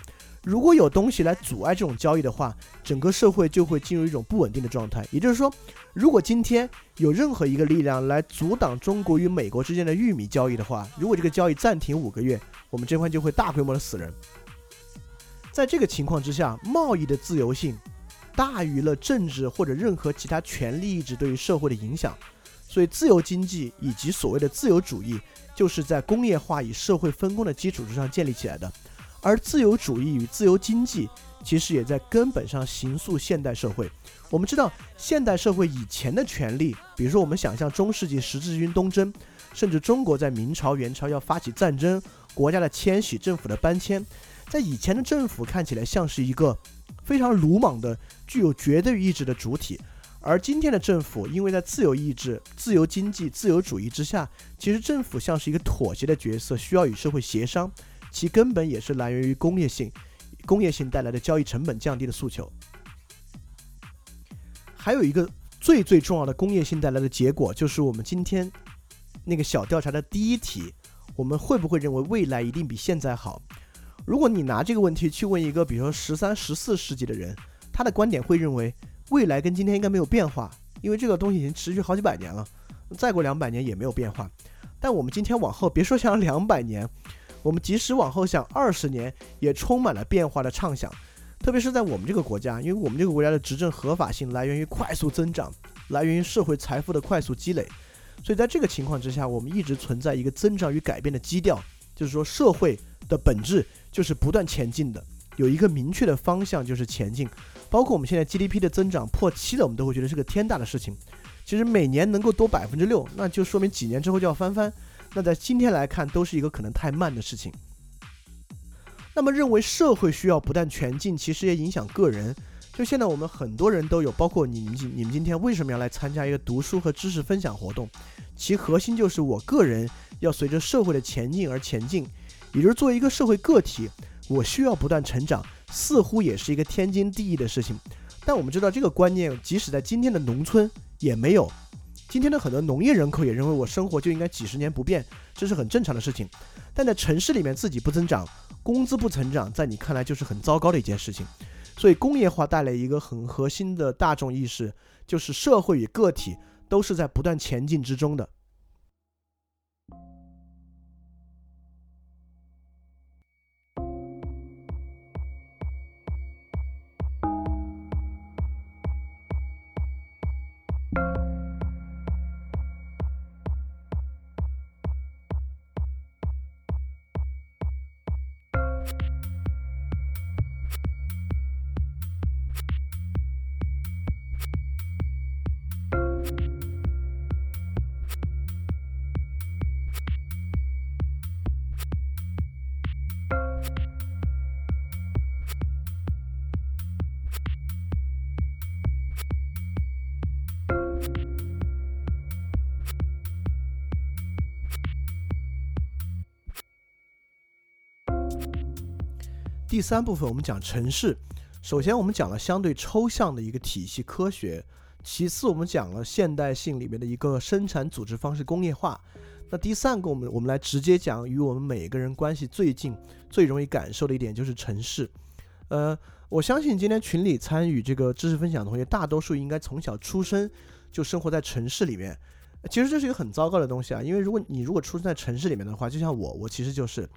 如果有东西来阻碍这种交易的话，整个社会就会进入一种不稳定的状态。也就是说，如果今天有任何一个力量来阻挡中国与美国之间的玉米交易的话，如果这个交易暂停五个月，我们这块就会大规模的死人。在这个情况之下，贸易的自由性大于了政治或者任何其他权力意志对于社会的影响，所以自由经济以及所谓的自由主义。就是在工业化与社会分工的基础之上建立起来的，而自由主义与自由经济其实也在根本上形塑现代社会。我们知道，现代社会以前的权利，比如说我们想象中世纪十字军东征，甚至中国在明朝、元朝要发起战争，国家的迁徙、政府的搬迁，在以前的政府看起来像是一个非常鲁莽的、具有绝对意志的主体。而今天的政府，因为在自由意志、自由经济、自由主义之下，其实政府像是一个妥协的角色，需要与社会协商，其根本也是来源于工业性，工业性带来的交易成本降低的诉求。还有一个最最重要的工业性带来的结果，就是我们今天那个小调查的第一题：我们会不会认为未来一定比现在好？如果你拿这个问题去问一个，比如说十三、十四世纪的人，他的观点会认为。未来跟今天应该没有变化，因为这个东西已经持续好几百年了，再过两百年也没有变化。但我们今天往后，别说想两百年，我们即使往后想二十年，也充满了变化的畅想。特别是在我们这个国家，因为我们这个国家的执政合法性来源于快速增长，来源于社会财富的快速积累，所以在这个情况之下，我们一直存在一个增长与改变的基调，就是说社会的本质就是不断前进的，有一个明确的方向就是前进。包括我们现在 GDP 的增长破七了，我们都会觉得是个天大的事情。其实每年能够多百分之六，那就说明几年之后就要翻番。那在今天来看，都是一个可能太慢的事情。那么认为社会需要不断前进，其实也影响个人。就现在我们很多人都有，包括你们你们今天为什么要来参加一个读书和知识分享活动？其核心就是我个人要随着社会的前进而前进，也就是作为一个社会个体，我需要不断成长。似乎也是一个天经地义的事情，但我们知道这个观念，即使在今天的农村也没有。今天的很多农业人口也认为我生活就应该几十年不变，这是很正常的事情。但在城市里面自己不增长，工资不成长，在你看来就是很糟糕的一件事情。所以工业化带来一个很核心的大众意识，就是社会与个体都是在不断前进之中的。第三部分我们讲城市，首先我们讲了相对抽象的一个体系科学，其次我们讲了现代性里面的一个生产组织方式工业化，那第三个我们我们来直接讲与我们每个人关系最近、最容易感受的一点就是城市。呃，我相信今天群里参与这个知识分享的同学，大多数应该从小出生就生活在城市里面，其实这是一个很糟糕的东西啊，因为如果你如果出生在城市里面的话，就像我，我其实就是。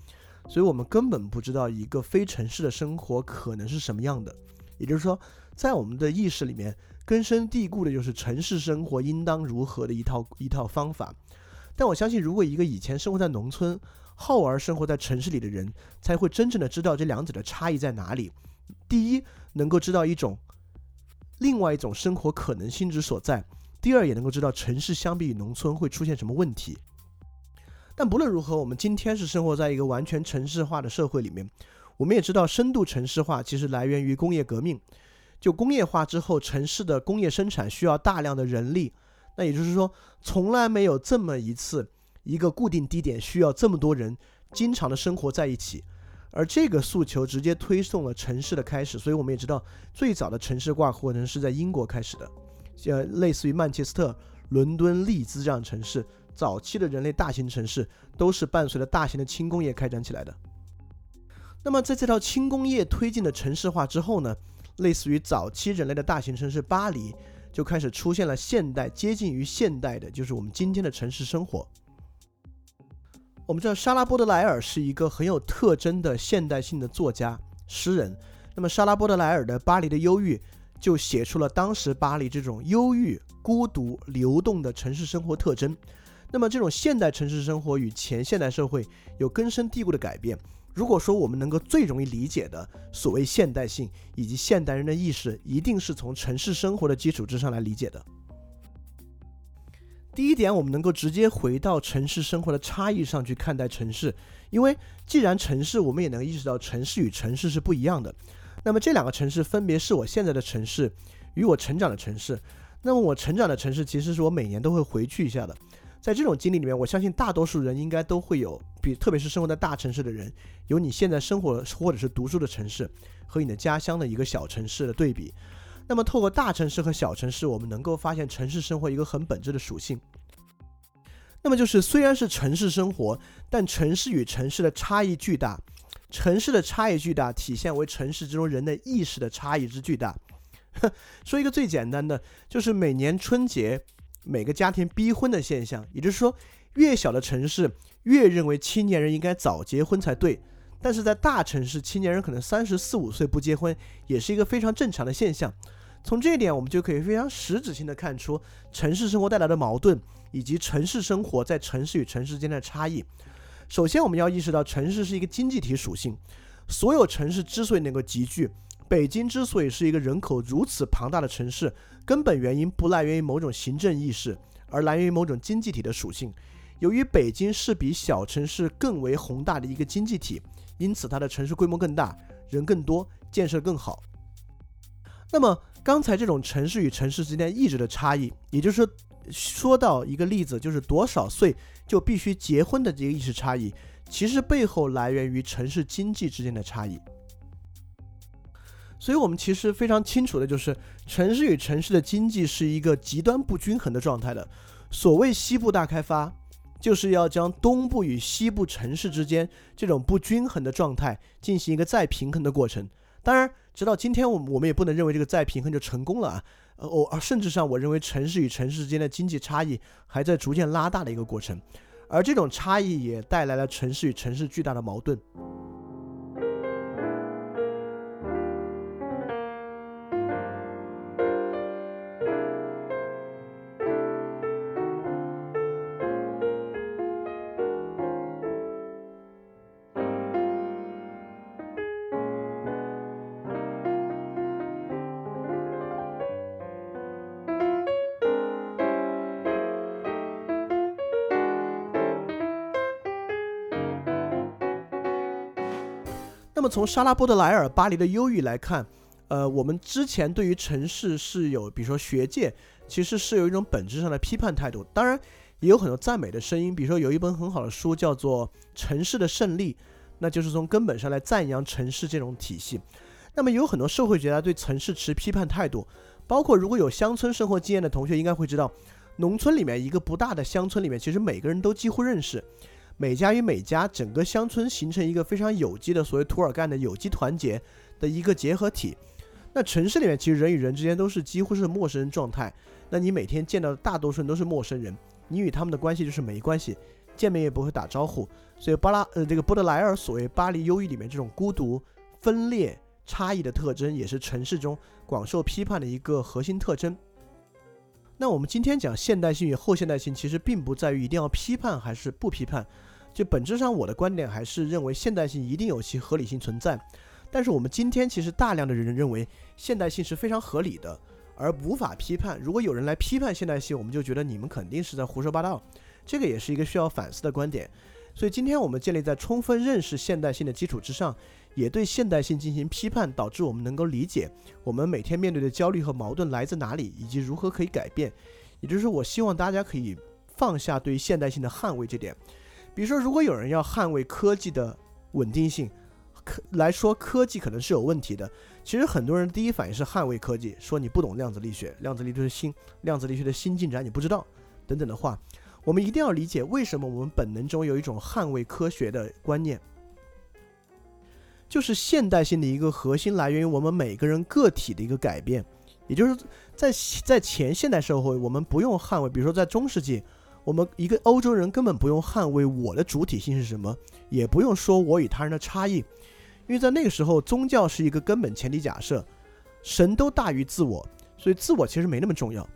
所以我们根本不知道一个非城市的生活可能是什么样的，也就是说，在我们的意识里面根深蒂固的就是城市生活应当如何的一套一套方法。但我相信，如果一个以前生活在农村，后而生活在城市里的人，才会真正的知道这两者的差异在哪里。第一，能够知道一种另外一种生活可能性之所在。第二，也能够知道城市相比于农村会出现什么问题。但不论如何，我们今天是生活在一个完全城市化的社会里面。我们也知道，深度城市化其实来源于工业革命。就工业化之后，城市的工业生产需要大量的人力。那也就是说，从来没有这么一次，一个固定地点需要这么多人经常的生活在一起。而这个诉求直接推送了城市的开始。所以我们也知道，最早的城市化过程是在英国开始的。呃，类似于曼彻斯特、伦敦、利兹这样的城市，早期的人类大型城市都是伴随着大型的轻工业开展起来的。那么，在这套轻工业推进的城市化之后呢，类似于早期人类的大型城市巴黎，就开始出现了现代接近于现代的，就是我们今天的城市生活。我们知道，莎拉·波德莱尔是一个很有特征的现代性的作家、诗人。那么，莎拉·波德莱尔的《巴黎的忧郁》。就写出了当时巴黎这种忧郁、孤独、流动的城市生活特征。那么，这种现代城市生活与前现代社会有根深蒂固的改变。如果说我们能够最容易理解的所谓现代性以及现代人的意识，一定是从城市生活的基础之上来理解的。第一点，我们能够直接回到城市生活的差异上去看待城市，因为既然城市，我们也能意识到城市与城市是不一样的。那么这两个城市分别是我现在的城市与我成长的城市。那么我成长的城市其实是我每年都会回去一下的。在这种经历里面，我相信大多数人应该都会有，比特别是生活在大城市的人，有你现在生活或者是读书的城市和你的家乡的一个小城市的对比。那么透过大城市和小城市，我们能够发现城市生活一个很本质的属性。那么就是虽然是城市生活，但城市与城市的差异巨大。城市的差异巨大，体现为城市之中人的意识的差异之巨大。说一个最简单的，就是每年春节，每个家庭逼婚的现象。也就是说，越小的城市越认为青年人应该早结婚才对，但是在大城市，青年人可能三十四五岁不结婚，也是一个非常正常的现象。从这一点，我们就可以非常实质性的看出城市生活带来的矛盾，以及城市生活在城市与城市间的差异。首先，我们要意识到城市是一个经济体属性。所有城市之所以能够集聚，北京之所以是一个人口如此庞大的城市，根本原因不来源于某种行政意识，而来源于某种经济体的属性。由于北京是比小城市更为宏大的一个经济体，因此它的城市规模更大，人更多，建设更好。那么，刚才这种城市与城市之间意志的差异，也就是说。说到一个例子，就是多少岁就必须结婚的这个意识差异，其实背后来源于城市经济之间的差异。所以，我们其实非常清楚的就是，城市与城市的经济是一个极端不均衡的状态的。所谓西部大开发，就是要将东部与西部城市之间这种不均衡的状态进行一个再平衡的过程。当然，直到今天，我们我们也不能认为这个再平衡就成功了啊。呃，我甚至上，我认为城市与城市之间的经济差异还在逐渐拉大的一个过程，而这种差异也带来了城市与城市巨大的矛盾。那么从莎拉·波德莱尔《巴黎的忧郁》来看，呃，我们之前对于城市是有，比如说学界其实是有一种本质上的批判态度，当然也有很多赞美的声音。比如说有一本很好的书叫做《城市的胜利》，那就是从根本上来赞扬城市这种体系。那么有很多社会学家对城市持批判态度，包括如果有乡村生活经验的同学应该会知道，农村里面一个不大的乡村里面，其实每个人都几乎认识。每家与每家，整个乡村形成一个非常有机的所谓土尔干的有机团结的一个结合体。那城市里面其实人与人之间都是几乎是陌生人状态。那你每天见到的大多数人都是陌生人，你与他们的关系就是没关系，见面也不会打招呼。所以巴拉呃这个波德莱尔所谓巴黎忧郁里面这种孤独、分裂、差异的特征，也是城市中广受批判的一个核心特征。那我们今天讲现代性与后现代性，其实并不在于一定要批判还是不批判。就本质上，我的观点还是认为现代性一定有其合理性存在。但是我们今天其实大量的人认为现代性是非常合理的，而无法批判。如果有人来批判现代性，我们就觉得你们肯定是在胡说八道。这个也是一个需要反思的观点。所以今天我们建立在充分认识现代性的基础之上，也对现代性进行批判，导致我们能够理解我们每天面对的焦虑和矛盾来自哪里，以及如何可以改变。也就是说，我希望大家可以放下对现代性的捍卫这点。比如说，如果有人要捍卫科技的稳定性，科来说科技可能是有问题的。其实很多人第一反应是捍卫科技，说你不懂量子力学，量子力学的新量子力学的新进展你不知道等等的话。我们一定要理解为什么我们本能中有一种捍卫科学的观念，就是现代性的一个核心来源于我们每个人个体的一个改变，也就是在在前现代社会，我们不用捍卫，比如说在中世纪，我们一个欧洲人根本不用捍卫我的主体性是什么，也不用说我与他人的差异，因为在那个时候宗教是一个根本前提假设，神都大于自我，所以自我其实没那么重要。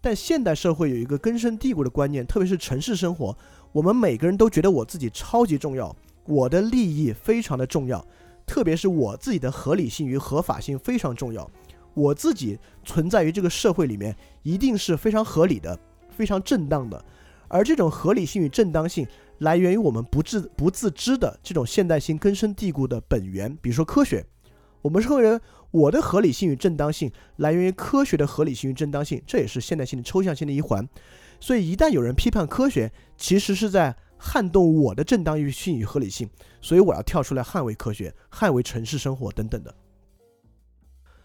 但现代社会有一个根深蒂固的观念，特别是城市生活，我们每个人都觉得我自己超级重要，我的利益非常的重要，特别是我自己的合理性与合法性非常重要，我自己存在于这个社会里面一定是非常合理的、非常正当的，而这种合理性与正当性来源于我们不自不自知的这种现代性根深蒂固的本源，比如说科学，我们认为。我的合理性与正当性来源于科学的合理性与正当性，这也是现代性的抽象性的一环。所以，一旦有人批判科学，其实是在撼动我的正当性与合理性。所以，我要跳出来捍卫科学，捍卫城市生活等等的。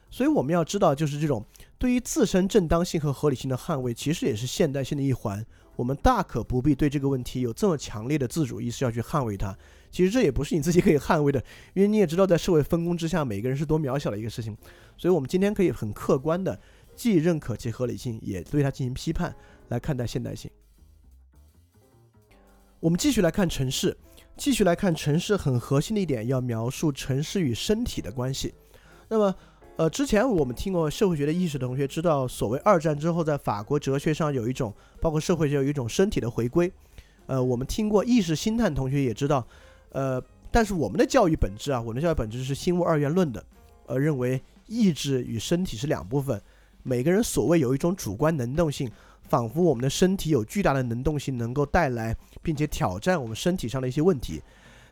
所以，我们要知道，就是这种对于自身正当性和合理性的捍卫，其实也是现代性的一环。我们大可不必对这个问题有这么强烈的自主意识要去捍卫它。其实这也不是你自己可以捍卫的，因为你也知道，在社会分工之下，每个人是多渺小的一个事情。所以，我们今天可以很客观的，既认可其合理性，也对它进行批判，来看待现代性。我们继续来看城市，继续来看城市很核心的一点，要描述城市与身体的关系。那么，呃，之前我们听过社会学的意识的同学知道，所谓二战之后，在法国哲学上有一种，包括社会学有一种身体的回归。呃，我们听过意识心态同学也知道。呃，但是我们的教育本质啊，我们的教育本质是心物二元论的，呃，认为意志与身体是两部分，每个人所谓有一种主观能动性，仿佛我们的身体有巨大的能动性，能够带来并且挑战我们身体上的一些问题。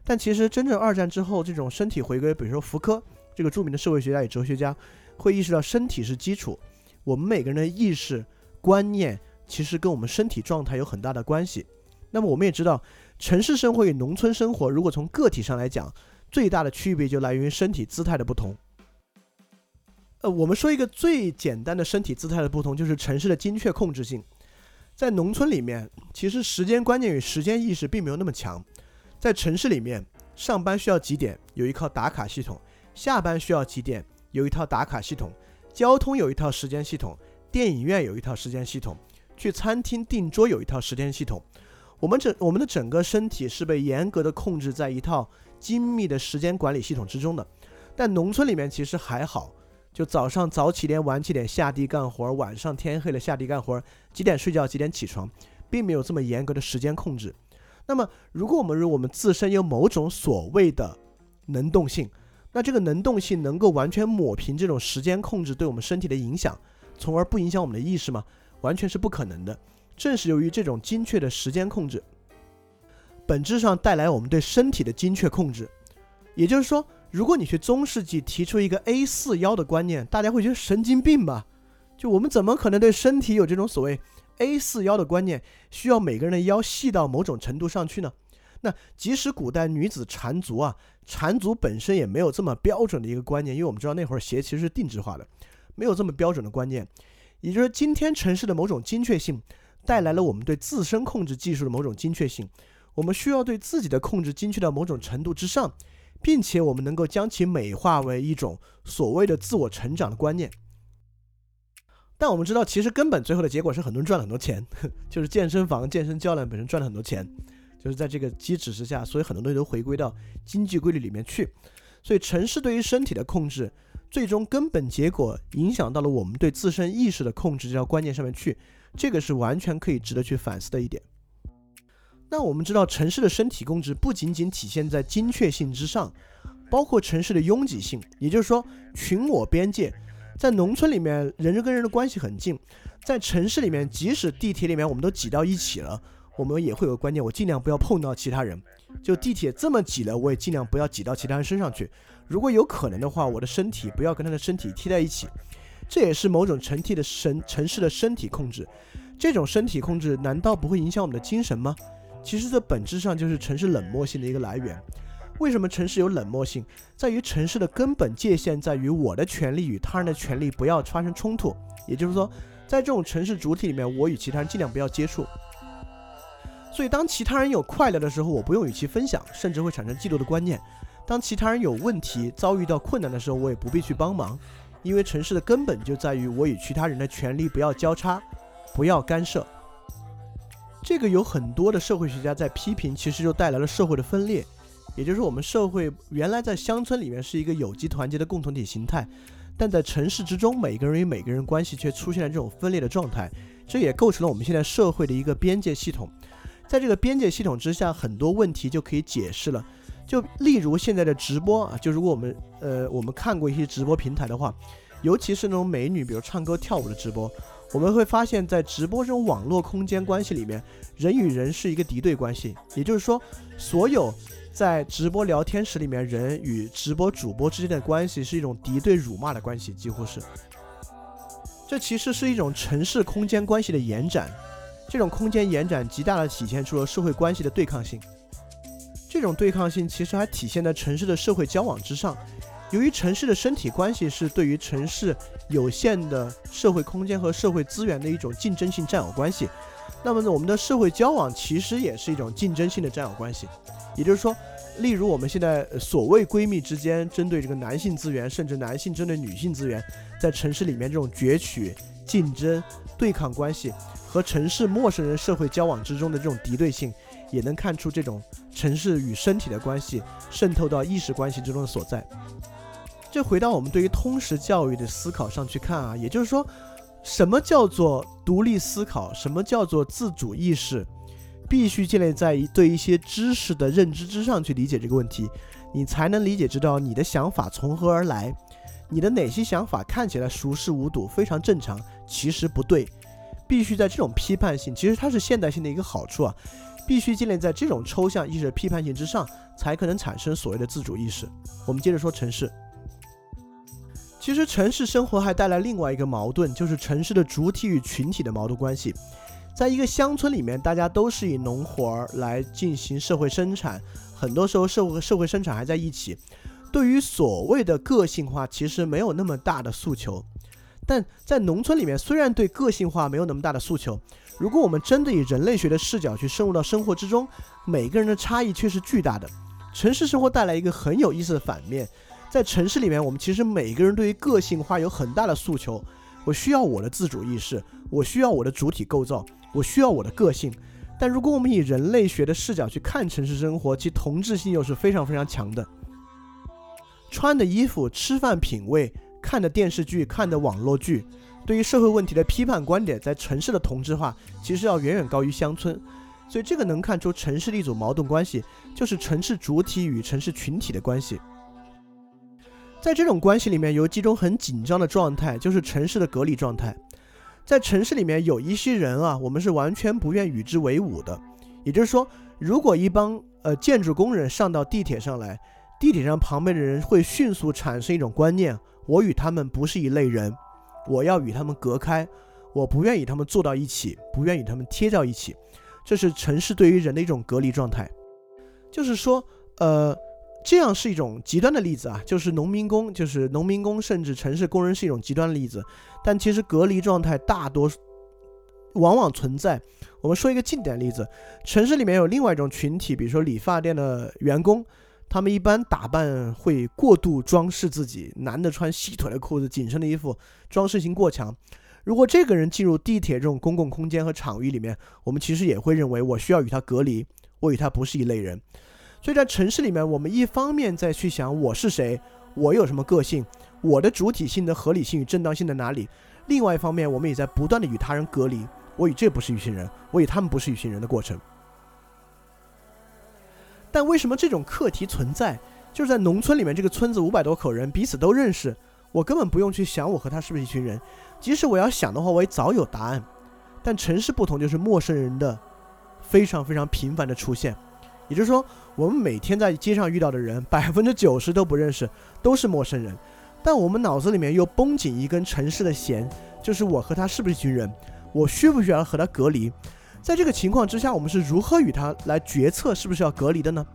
但其实真正二战之后，这种身体回归，比如说福柯这个著名的社会学家与哲学家，会意识到身体是基础，我们每个人的意识观念其实跟我们身体状态有很大的关系。那么我们也知道。城市生活与农村生活，如果从个体上来讲，最大的区别就来源于身体姿态的不同。呃，我们说一个最简单的身体姿态的不同，就是城市的精确控制性。在农村里面，其实时间观念与时间意识并没有那么强。在城市里面，上班需要几点，有一套打卡系统；下班需要几点，有一套打卡系统；交通有一套时间系统；电影院有一套时间系统；去餐厅订桌有一套时间系统。我们整我们的整个身体是被严格的控制在一套精密的时间管理系统之中的，但农村里面其实还好，就早上早起点晚起点下地干活，晚上天黑了下地干活，几点睡觉几点起床，并没有这么严格的时间控制。那么，如果我们如我们自身有某种所谓的能动性，那这个能动性能够完全抹平这种时间控制对我们身体的影响，从而不影响我们的意识吗？完全是不可能的。正是由于这种精确的时间控制，本质上带来我们对身体的精确控制。也就是说，如果你去中世纪提出一个 A 四腰的观念，大家会觉得神经病吧？就我们怎么可能对身体有这种所谓 A 四腰的观念？需要每个人的腰细到某种程度上去呢？那即使古代女子缠足啊，缠足本身也没有这么标准的一个观念，因为我们知道那会儿鞋其实是定制化的，没有这么标准的观念。也就是今天城市的某种精确性。带来了我们对自身控制技术的某种精确性，我们需要对自己的控制精确到某种程度之上，并且我们能够将其美化为一种所谓的自我成长的观念。但我们知道，其实根本最后的结果是很多人赚了很多钱，就是健身房、健身教练本身赚了很多钱，就是在这个机制之下，所以很多东西都回归到经济规律里面去。所以，城市对于身体的控制，最终根本结果影响到了我们对自身意识的控制这条观念上面去。这个是完全可以值得去反思的一点。那我们知道，城市的身体控制不仅仅体现在精确性之上，包括城市的拥挤性，也就是说群我边界。在农村里面，人跟人的关系很近；在城市里面，即使地铁里面我们都挤到一起了，我们也会有个观念：我尽量不要碰到其他人。就地铁这么挤了，我也尽量不要挤到其他人身上去。如果有可能的话，我的身体不要跟他的身体贴在一起。这也是某种城体的神城市的身体控制。这种身体控制难道不会影响我们的精神吗？其实这本质上就是城市冷漠性的一个来源。为什么城市有冷漠性？在于城市的根本界限在于我的权利与他人的权利不要发生冲突。也就是说，在这种城市主体里面，我与其他人尽量不要接触。所以，当其他人有快乐的时候，我不用与其分享，甚至会产生嫉妒的观念；当其他人有问题、遭遇到困难的时候，我也不必去帮忙，因为城市的根本就在于我与其他人的权利不要交叉，不要干涉。这个有很多的社会学家在批评，其实就带来了社会的分裂。也就是我们社会原来在乡村里面是一个有机团结的共同体形态，但在城市之中，每个人与每个人关系却出现了这种分裂的状态，这也构成了我们现在社会的一个边界系统。在这个边界系统之下，很多问题就可以解释了。就例如现在的直播啊，就如果我们呃我们看过一些直播平台的话，尤其是那种美女，比如唱歌跳舞的直播，我们会发现，在直播这种网络空间关系里面，人与人是一个敌对关系，也就是说，所有。在直播聊天室里面，人与直播主播之间的关系是一种敌对、辱骂的关系，几乎是。这其实是一种城市空间关系的延展，这种空间延展极大的体现出了社会关系的对抗性。这种对抗性其实还体现在城市的社会交往之上。由于城市的身体关系是对于城市有限的社会空间和社会资源的一种竞争性占有关系，那么呢，我们的社会交往其实也是一种竞争性的占有关系。也就是说，例如我们现在所谓闺蜜之间针对这个男性资源，甚至男性针对女性资源，在城市里面这种攫取、竞争、对抗关系，和城市陌生人社会交往之中的这种敌对性，也能看出这种城市与身体的关系渗透到意识关系之中的所在。这回到我们对于通识教育的思考上去看啊，也就是说，什么叫做独立思考？什么叫做自主意识？必须建立在对一些知识的认知之上去理解这个问题，你才能理解知道你的想法从何而来，你的哪些想法看起来熟视无睹，非常正常，其实不对。必须在这种批判性，其实它是现代性的一个好处啊。必须建立在这种抽象意识的批判性之上，才可能产生所谓的自主意识。我们接着说城市，其实城市生活还带来另外一个矛盾，就是城市的主体与群体的矛盾关系。在一个乡村里面，大家都是以农活儿来进行社会生产，很多时候社会社会生产还在一起。对于所谓的个性化，其实没有那么大的诉求。但在农村里面，虽然对个性化没有那么大的诉求，如果我们真的以人类学的视角去深入到生活之中，每个人的差异却是巨大的。城市生活带来一个很有意思的反面，在城市里面，我们其实每个人对于个性化有很大的诉求。我需要我的自主意识，我需要我的主体构造。我需要我的个性，但如果我们以人类学的视角去看城市生活，其同质性又是非常非常强的。穿的衣服、吃饭品味、看的电视剧、看的网络剧，对于社会问题的批判观点，在城市的同质化其实要远远高于乡村。所以这个能看出城市的一组矛盾关系，就是城市主体与城市群体的关系。在这种关系里面，有几种很紧张的状态，就是城市的隔离状态。在城市里面有一些人啊，我们是完全不愿与之为伍的。也就是说，如果一帮呃建筑工人上到地铁上来，地铁上旁边的人会迅速产生一种观念：我与他们不是一类人，我要与他们隔开，我不愿与他们坐到一起，不愿与他们贴到一起。这是城市对于人的一种隔离状态。就是说，呃。这样是一种极端的例子啊，就是农民工，就是农民工，甚至城市工人是一种极端的例子。但其实隔离状态大多往往存在。我们说一个近点例子，城市里面有另外一种群体，比如说理发店的员工，他们一般打扮会过度装饰自己，男的穿细腿的裤子、紧身的衣服，装饰性过强。如果这个人进入地铁这种公共空间和场域里面，我们其实也会认为我需要与他隔离，我与他不是一类人。所以在城市里面，我们一方面在去想我是谁，我有什么个性，我的主体性的合理性与正当性在哪里；另外一方面，我们也在不断的与他人隔离，我与这不是一群人，我与他们不是一群人的过程。但为什么这种课题存在？就是在农村里面，这个村子五百多口人彼此都认识，我根本不用去想我和他是不是一群人。即使我要想的话，我也早有答案。但城市不同，就是陌生人的非常非常频繁的出现。也就是说，我们每天在街上遇到的人，百分之九十都不认识，都是陌生人。但我们脑子里面又绷紧一根城市的弦，就是我和他是不是一群人，我需不需要和他隔离？在这个情况之下，我们是如何与他来决策是不是要隔离的呢？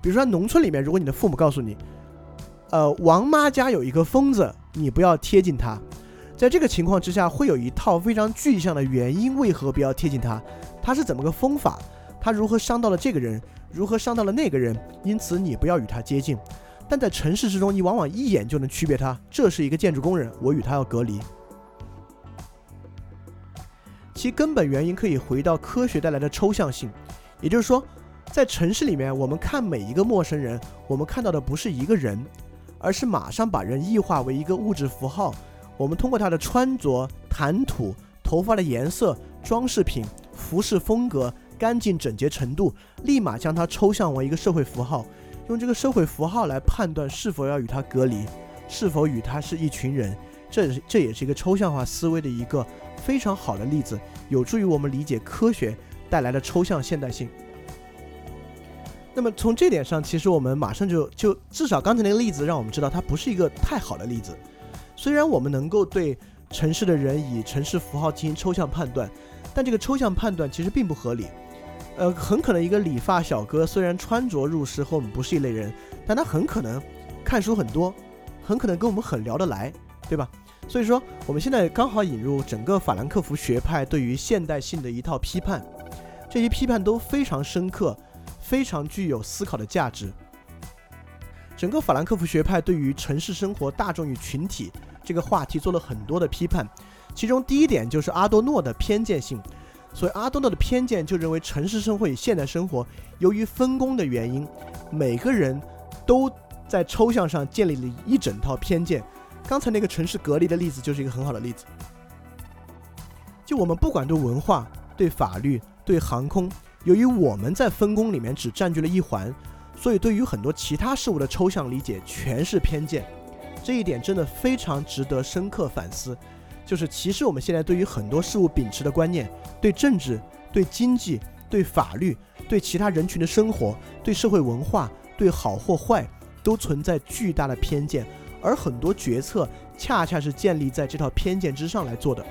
比如说，农村里面，如果你的父母告诉你，呃，王妈家有一个疯子，你不要贴近他。在这个情况之下，会有一套非常具象的原因，为何不要贴近他？他是怎么个疯法？他如何伤到了这个人？如何伤到了那个人？因此，你不要与他接近。但在城市之中，你往往一眼就能区别他，这是一个建筑工人，我与他要隔离。其根本原因可以回到科学带来的抽象性，也就是说，在城市里面，我们看每一个陌生人，我们看到的不是一个人，而是马上把人异化为一个物质符号。我们通过他的穿着、谈吐、头发的颜色、装饰品、服饰风格、干净整洁程度，立马将他抽象为一个社会符号，用这个社会符号来判断是否要与他隔离，是否与他是一群人。这这也是一个抽象化思维的一个非常好的例子，有助于我们理解科学带来的抽象现代性。那么从这点上，其实我们马上就就至少刚才那个例子让我们知道，它不是一个太好的例子。虽然我们能够对城市的人以城市符号进行抽象判断，但这个抽象判断其实并不合理。呃，很可能一个理发小哥虽然穿着入时和我们不是一类人，但他很可能看书很多，很可能跟我们很聊得来，对吧？所以说，我们现在刚好引入整个法兰克福学派对于现代性的一套批判，这些批判都非常深刻，非常具有思考的价值。整个法兰克福学派对于城市生活、大众与群体这个话题做了很多的批判，其中第一点就是阿多诺的偏见性。所以阿多诺的偏见就认为城市生活与现代生活由于分工的原因，每个人都在抽象上建立了一整套偏见。刚才那个城市隔离的例子就是一个很好的例子。就我们不管对文化、对法律、对航空，由于我们在分工里面只占据了一环，所以对于很多其他事物的抽象理解全是偏见。这一点真的非常值得深刻反思。就是其实我们现在对于很多事物秉持的观念，对政治、对经济、对法律、对其他人群的生活、对社会文化、对好或坏，都存在巨大的偏见。而很多决策恰恰是建立在这套偏见之上来做的。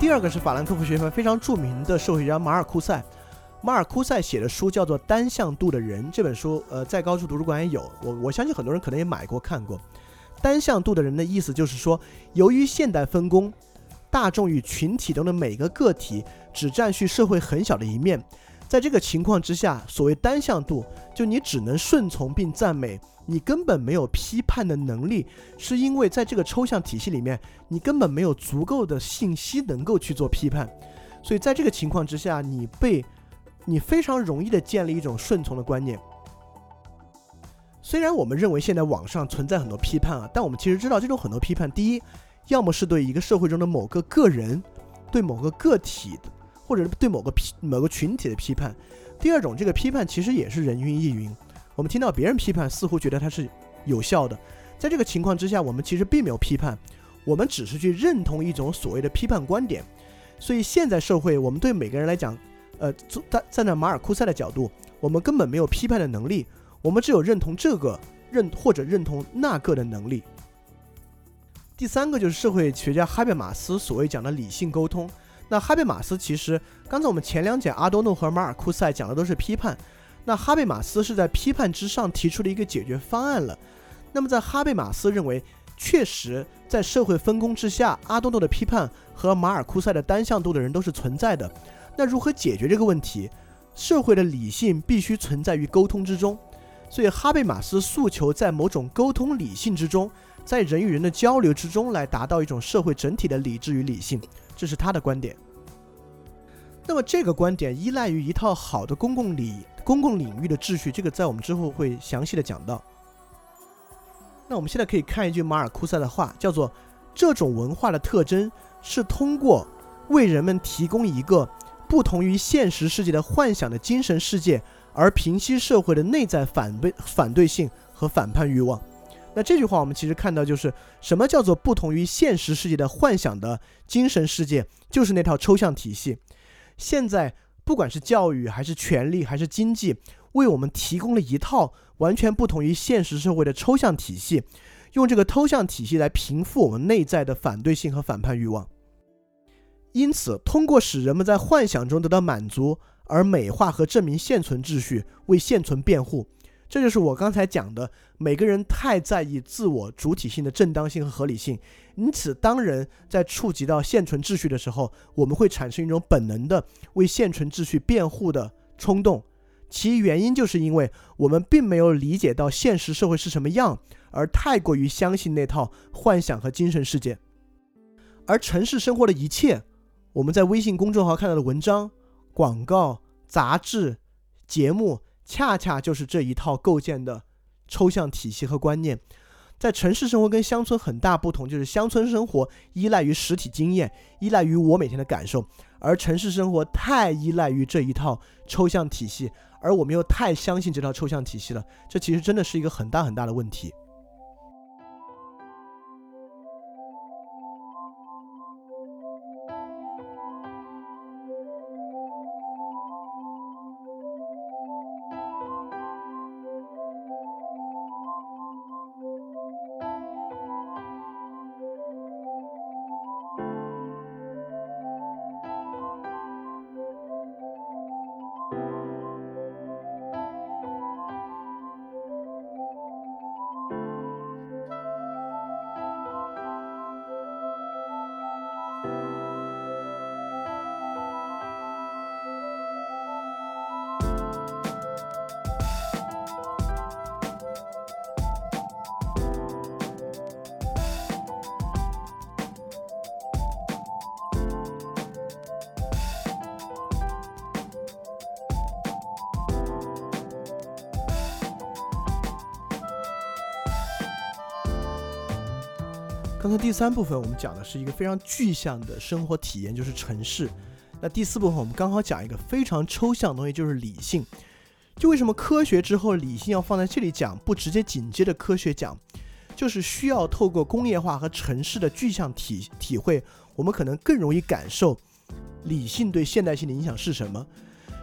第二个是法兰克福学派非常著名的社会学家马尔库塞，马尔库塞写的书叫做《单向度的人》。这本书，呃，在高处图书馆也有，我我相信很多人可能也买过看过。单向度的人的意思就是说，由于现代分工，大众与群体中的每个个体只占据社会很小的一面。在这个情况之下，所谓单向度，就你只能顺从并赞美。你根本没有批判的能力，是因为在这个抽象体系里面，你根本没有足够的信息能够去做批判，所以在这个情况之下，你被你非常容易的建立一种顺从的观念。虽然我们认为现在网上存在很多批判啊，但我们其实知道这种很多批判，第一，要么是对一个社会中的某个个人、对某个个体的，或者是对某个批某个群体的批判；第二种，这个批判其实也是人云亦云。我们听到别人批判，似乎觉得它是有效的。在这个情况之下，我们其实并没有批判，我们只是去认同一种所谓的批判观点。所以现在社会，我们对每个人来讲，呃，站在马尔库塞的角度，我们根本没有批判的能力，我们只有认同这个认或者认同那个的能力。第三个就是社会学家哈贝马斯所谓讲的理性沟通。那哈贝马斯其实刚才我们前两讲阿多诺和马尔库塞讲的都是批判。那哈贝马斯是在批判之上提出了一个解决方案了。那么在哈贝马斯认为，确实在社会分工之下，阿多诺的批判和马尔库塞的单向度的人都是存在的。那如何解决这个问题？社会的理性必须存在于沟通之中，所以哈贝马斯诉求在某种沟通理性之中，在人与人的交流之中来达到一种社会整体的理智与理性，这是他的观点。那么这个观点依赖于一套好的公共理公共领域的秩序，这个在我们之后会详细的讲到。那我们现在可以看一句马尔库塞的话，叫做“这种文化的特征是通过为人们提供一个”。不同于现实世界的幻想的精神世界，而平息社会的内在反对反对性和反叛欲望。那这句话我们其实看到，就是什么叫做不同于现实世界的幻想的精神世界，就是那套抽象体系。现在不管是教育还是权力还是经济，为我们提供了一套完全不同于现实社会的抽象体系，用这个抽象体系来平复我们内在的反对性和反叛欲望。因此，通过使人们在幻想中得到满足而美化和证明现存秩序，为现存辩护，这就是我刚才讲的。每个人太在意自我主体性的正当性和合理性，因此，当人在触及到现存秩序的时候，我们会产生一种本能的为现存秩序辩护的冲动。其原因就是因为我们并没有理解到现实社会是什么样，而太过于相信那套幻想和精神世界，而城市生活的一切。我们在微信公众号看到的文章、广告、杂志、节目，恰恰就是这一套构建的抽象体系和观念。在城市生活跟乡村很大不同，就是乡村生活依赖于实体经验，依赖于我每天的感受，而城市生活太依赖于这一套抽象体系，而我们又太相信这套抽象体系了。这其实真的是一个很大很大的问题。第三部分我们讲的是一个非常具象的生活体验，就是城市。那第四部分我们刚好讲一个非常抽象的东西，就是理性。就为什么科学之后理性要放在这里讲，不直接紧接着科学讲，就是需要透过工业化和城市的具象体体会，我们可能更容易感受理性对现代性的影响是什么。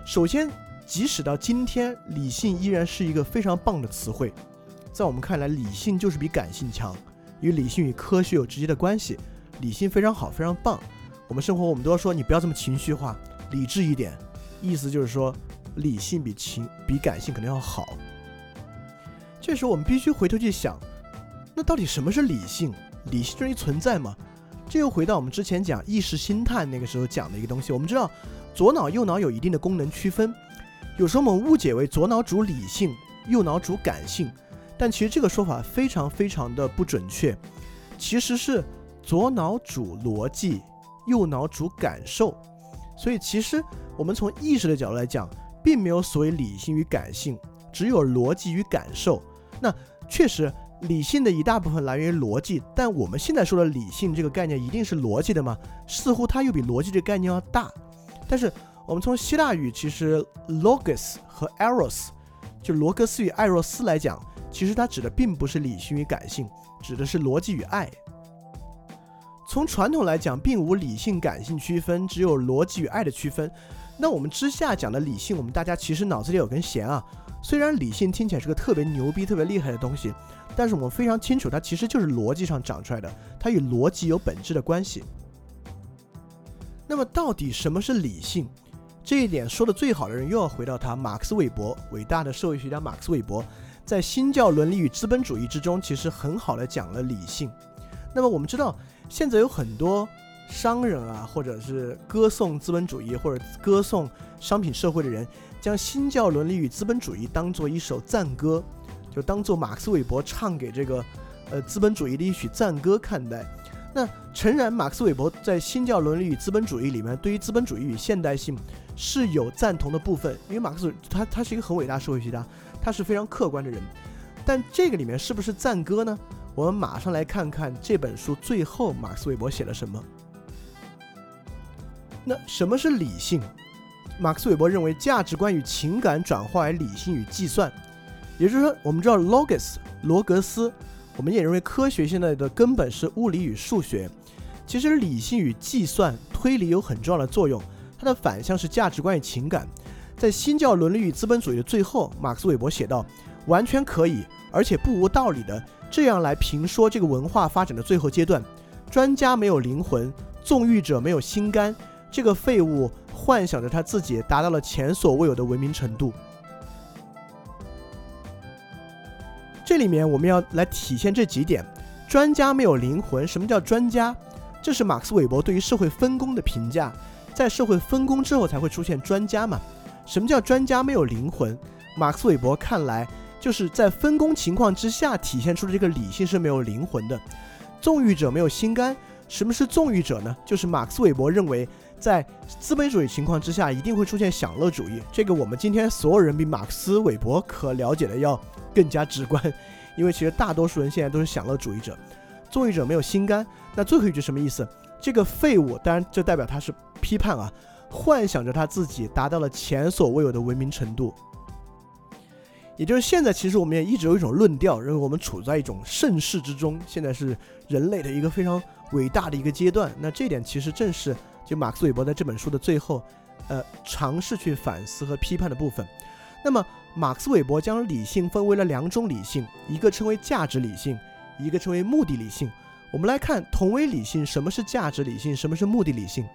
首先，即使到今天，理性依然是一个非常棒的词汇，在我们看来，理性就是比感性强。与理性与科学有直接的关系，理性非常好，非常棒。我们生活，我们都要说你不要这么情绪化，理智一点。意思就是说，理性比情比感性可能要好。这时候我们必须回头去想，那到底什么是理性？理性就是一存在吗？这又回到我们之前讲意识心态那个时候讲的一个东西。我们知道，左脑右脑有一定的功能区分，有时候我们误解为左脑主理性，右脑主感性。但其实这个说法非常非常的不准确，其实是左脑主逻辑，右脑主感受，所以其实我们从意识的角度来讲，并没有所谓理性与感性，只有逻辑与感受。那确实，理性的一大部分来源于逻辑，但我们现在说的理性这个概念一定是逻辑的吗？似乎它又比逻辑这个概念要大。但是我们从希腊语其实 logos 和 eros，就罗格斯与艾若斯来讲。其实它指的并不是理性与感性，指的是逻辑与爱。从传统来讲，并无理性感性区分，只有逻辑与爱的区分。那我们之下讲的理性，我们大家其实脑子里有根弦啊。虽然理性听起来是个特别牛逼、特别厉害的东西，但是我们非常清楚，它其实就是逻辑上长出来的，它与逻辑有本质的关系。那么，到底什么是理性？这一点说的最好的人，又要回到他马克思韦伯，伟大的社会学家马克思韦伯。在新教伦理与资本主义之中，其实很好的讲了理性。那么我们知道，现在有很多商人啊，或者是歌颂资本主义或者歌颂商品社会的人，将新教伦理与资本主义当做一首赞歌，就当做马克思韦伯唱给这个呃资本主义的一曲赞歌看待。那诚然，马克思韦伯在《新教伦理与资本主义》里面，对于资本主义与现代性是有赞同的部分，因为马克思他他是一个很伟大社会学家，他是非常客观的人。但这个里面是不是赞歌呢？我们马上来看看这本书最后马克思韦伯写了什么。那什么是理性？马克思韦伯认为价值观与情感转化为理性与计算，也就是说，我们知道 logos 罗格斯。我们也认为科学现在的根本是物理与数学。其实理性与计算、推理有很重要的作用。它的反向是价值观与情感。在新教伦理与资本主义的最后，马克思韦伯写道：“完全可以，而且不无道理的这样来评说这个文化发展的最后阶段：专家没有灵魂，纵欲者没有心肝。这个废物幻想着他自己达到了前所未有的文明程度。”这里面我们要来体现这几点：专家没有灵魂。什么叫专家？这是马克思韦伯对于社会分工的评价。在社会分工之后才会出现专家嘛？什么叫专家没有灵魂？马克思韦伯看来，就是在分工情况之下体现出的这个理性是没有灵魂的。纵欲者没有心肝。什么是纵欲者呢？就是马克思韦伯认为，在资本主义情况之下，一定会出现享乐主义。这个我们今天所有人比马克思韦伯可了解的要。更加直观，因为其实大多数人现在都是享乐主义者，纵欲者没有心肝。那最后一句什么意思？这个废物，当然这代表他是批判啊，幻想着他自己达到了前所未有的文明程度。也就是现在，其实我们也一直有一种论调，认为我们处在一种盛世之中，现在是人类的一个非常伟大的一个阶段。那这点其实正是就马克思韦伯在这本书的最后，呃，尝试去反思和批判的部分。那么。马克思韦伯将理性分为了两种理性，一个称为价值理性，一个称为目的理性。我们来看同为理性，什么是价值理性，什么是目的理性？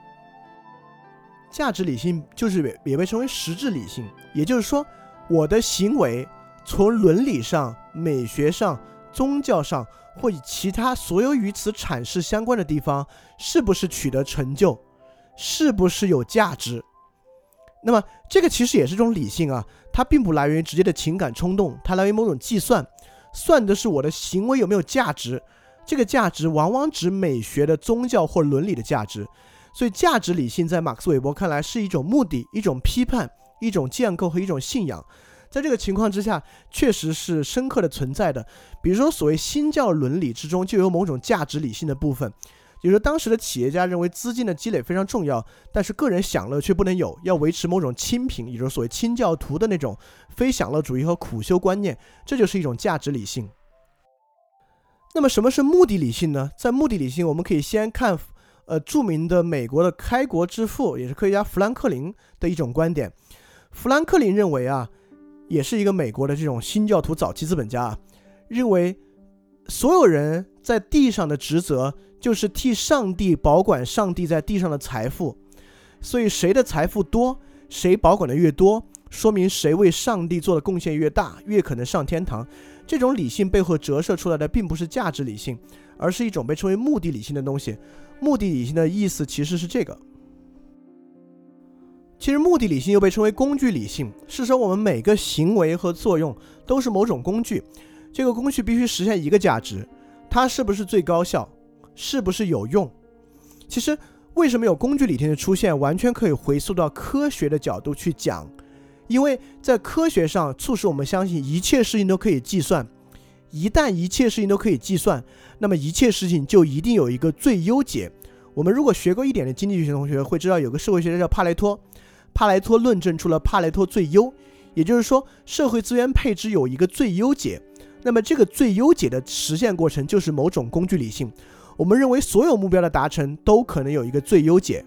价值理性就是也被称为实质理性，也就是说，我的行为从伦理上、美学上、宗教上或以其他所有与此阐释相关的地方，是不是取得成就，是不是有价值？那么这个其实也是一种理性啊，它并不来源于直接的情感冲动，它来源于某种计算，算的是我的行为有没有价值。这个价值往往指美学的、宗教或伦理的价值。所以价值理性在马克思韦伯看来是一种目的、一种批判、一种建构和一种信仰。在这个情况之下，确实是深刻的存在的。比如说，所谓新教伦理之中就有某种价值理性的部分。比如说，当时的企业家认为资金的积累非常重要，但是个人享乐却不能有，要维持某种清贫，也就是所谓清教徒的那种非享乐主义和苦修观念，这就是一种价值理性。那么，什么是目的理性呢？在目的理性，我们可以先看，呃，著名的美国的开国之父，也是科学家富兰克林的一种观点。富兰克林认为啊，也是一个美国的这种新教徒早期资本家啊，认为所有人在地上的职责。就是替上帝保管上帝在地上的财富，所以谁的财富多，谁保管的越多，说明谁为上帝做的贡献越大，越可能上天堂。这种理性背后折射出来的，并不是价值理性，而是一种被称为目的理性的东西。目的理性的意思其实是这个。其实目的理性又被称为工具理性，是说我们每个行为和作用都是某种工具，这个工具必须实现一个价值，它是不是最高效？是不是有用？其实，为什么有工具理性的出现，完全可以回溯到科学的角度去讲，因为在科学上促使我们相信一切事情都可以计算。一旦一切事情都可以计算，那么一切事情就一定有一个最优解。我们如果学过一点的经济学同学会知道，有个社会学家叫帕雷托，帕雷托论证出了帕雷托最优，也就是说，社会资源配置有一个最优解。那么这个最优解的实现过程就是某种工具理性。我们认为所有目标的达成都可能有一个最优解。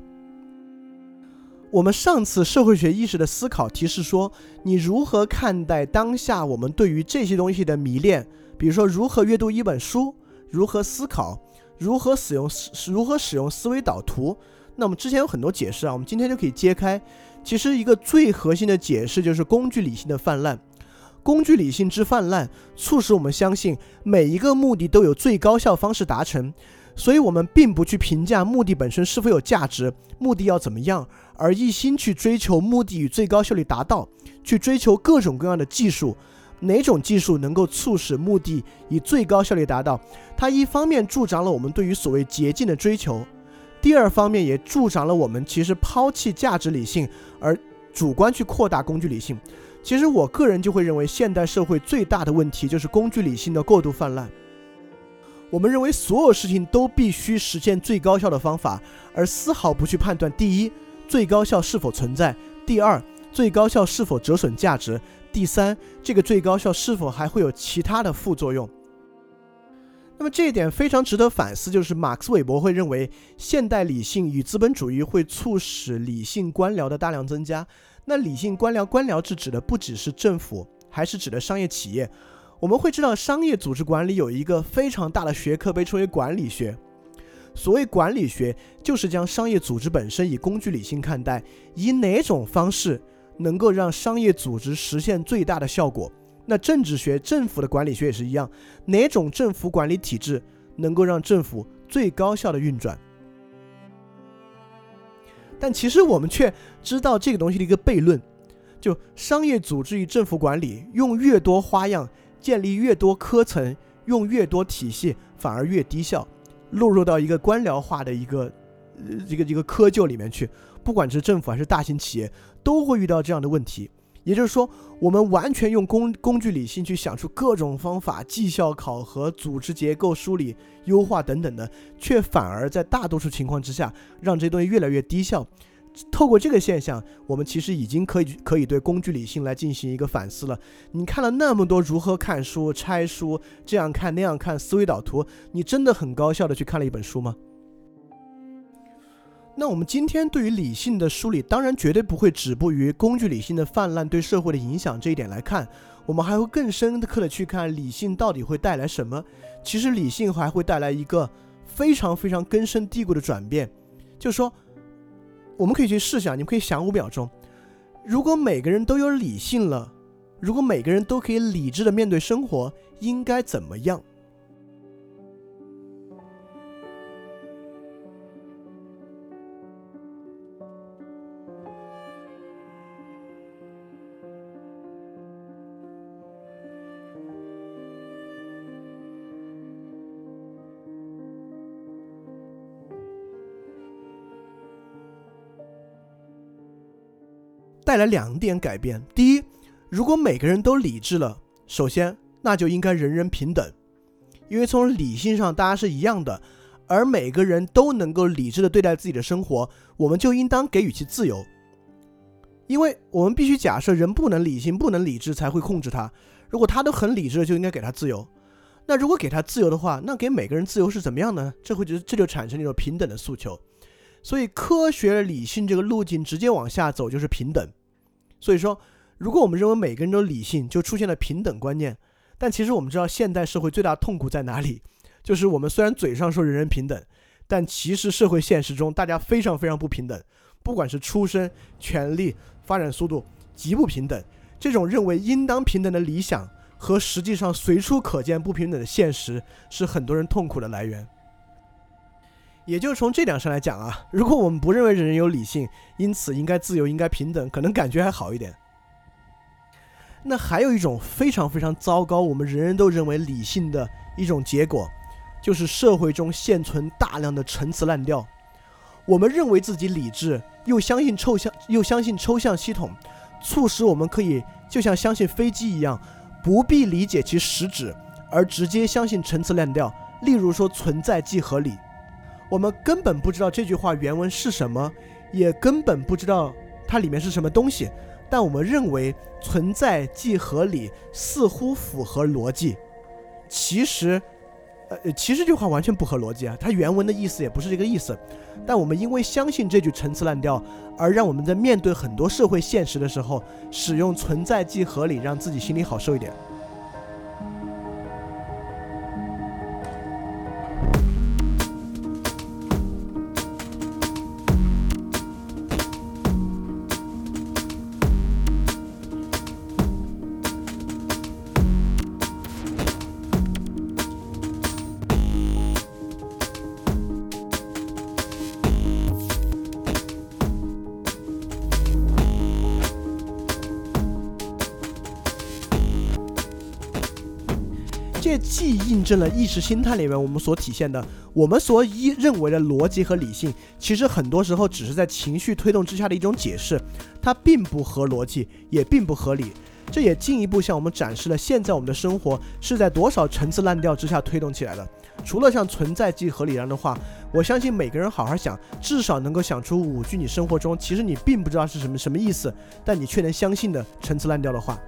我们上次社会学意识的思考提示说，你如何看待当下我们对于这些东西的迷恋？比如说，如何阅读一本书，如何思考，如何使用如何使用思维导图？那我们之前有很多解释啊，我们今天就可以揭开。其实一个最核心的解释就是工具理性的泛滥。工具理性之泛滥，促使我们相信每一个目的都有最高效方式达成。所以我们并不去评价目的本身是否有价值，目的要怎么样，而一心去追求目的与最高效率达到，去追求各种各样的技术，哪种技术能够促使目的以最高效率达到？它一方面助长了我们对于所谓捷径的追求，第二方面也助长了我们其实抛弃价值理性而主观去扩大工具理性。其实我个人就会认为，现代社会最大的问题就是工具理性的过度泛滥。我们认为所有事情都必须实现最高效的方法，而丝毫不去判断：第一，最高效是否存在；第二，最高效是否折损价值；第三，这个最高效是否还会有其他的副作用。那么这一点非常值得反思，就是马克思韦伯会认为，现代理性与资本主义会促使理性官僚的大量增加。那理性官僚，官僚制指的不只是政府，还是指的商业企业。我们会知道，商业组织管理有一个非常大的学科被称为管理学。所谓管理学，就是将商业组织本身以工具理性看待，以哪种方式能够让商业组织实现最大的效果。那政治学、政府的管理学也是一样，哪种政府管理体制能够让政府最高效的运转？但其实我们却知道这个东西的一个悖论，就商业组织与政府管理用越多花样。建立越多科层，用越多体系，反而越低效，落入到一个官僚化的一个，一，个一个窠臼里面去。不管是政府还是大型企业，都会遇到这样的问题。也就是说，我们完全用工工具理性去想出各种方法，绩效考核、组织结构梳理、优化等等的，却反而在大多数情况之下，让这些东西越来越低效。透过这个现象，我们其实已经可以可以对工具理性来进行一个反思了。你看了那么多如何看书、拆书，这样看那样看，思维导图，你真的很高效的去看了一本书吗？那我们今天对于理性的梳理，当然绝对不会止步于工具理性的泛滥对社会的影响这一点来看，我们还会更深刻的去看理性到底会带来什么。其实理性还会带来一个非常非常根深蒂固的转变，就是说。我们可以去试想，你们可以想五秒钟，如果每个人都有理性了，如果每个人都可以理智的面对生活，应该怎么样？带来两点改变。第一，如果每个人都理智了，首先那就应该人人平等，因为从理性上大家是一样的，而每个人都能够理智的对待自己的生活，我们就应当给予其自由。因为我们必须假设人不能理性、不能理智才会控制他。如果他都很理智，就应该给他自由。那如果给他自由的话，那给每个人自由是怎么样呢？这会就这就产生一种平等的诉求。所以科学理性这个路径直接往下走就是平等。所以说，如果我们认为每个人都理性，就出现了平等观念。但其实我们知道，现代社会最大痛苦在哪里？就是我们虽然嘴上说人人平等，但其实社会现实中大家非常非常不平等。不管是出身、权力、发展速度，极不平等。这种认为应当平等的理想和实际上随处可见不平等的现实，是很多人痛苦的来源。也就是从这点上来讲啊，如果我们不认为人人有理性，因此应该自由、应该平等，可能感觉还好一点。那还有一种非常非常糟糕，我们人人都认为理性的一种结果，就是社会中现存大量的陈词滥调。我们认为自己理智，又相信抽象，又相信抽象系统，促使我们可以就像相信飞机一样，不必理解其实质，而直接相信陈词滥调。例如说，存在即合理。我们根本不知道这句话原文是什么，也根本不知道它里面是什么东西，但我们认为存在即合理，似乎符合逻辑。其实，呃，其实这句话完全不合逻辑啊，它原文的意思也不是这个意思。但我们因为相信这句陈词滥调，而让我们在面对很多社会现实的时候，使用存在即合理，让自己心里好受一点。既印证了意识形态里面我们所体现的，我们所一认为的逻辑和理性，其实很多时候只是在情绪推动之下的一种解释，它并不合逻辑，也并不合理。这也进一步向我们展示了现在我们的生活是在多少陈词滥调之下推动起来的。除了像存在即合理这样的话，我相信每个人好好想，至少能够想出五句你生活中其实你并不知道是什么什么意思，但你却能相信的陈词滥调的话。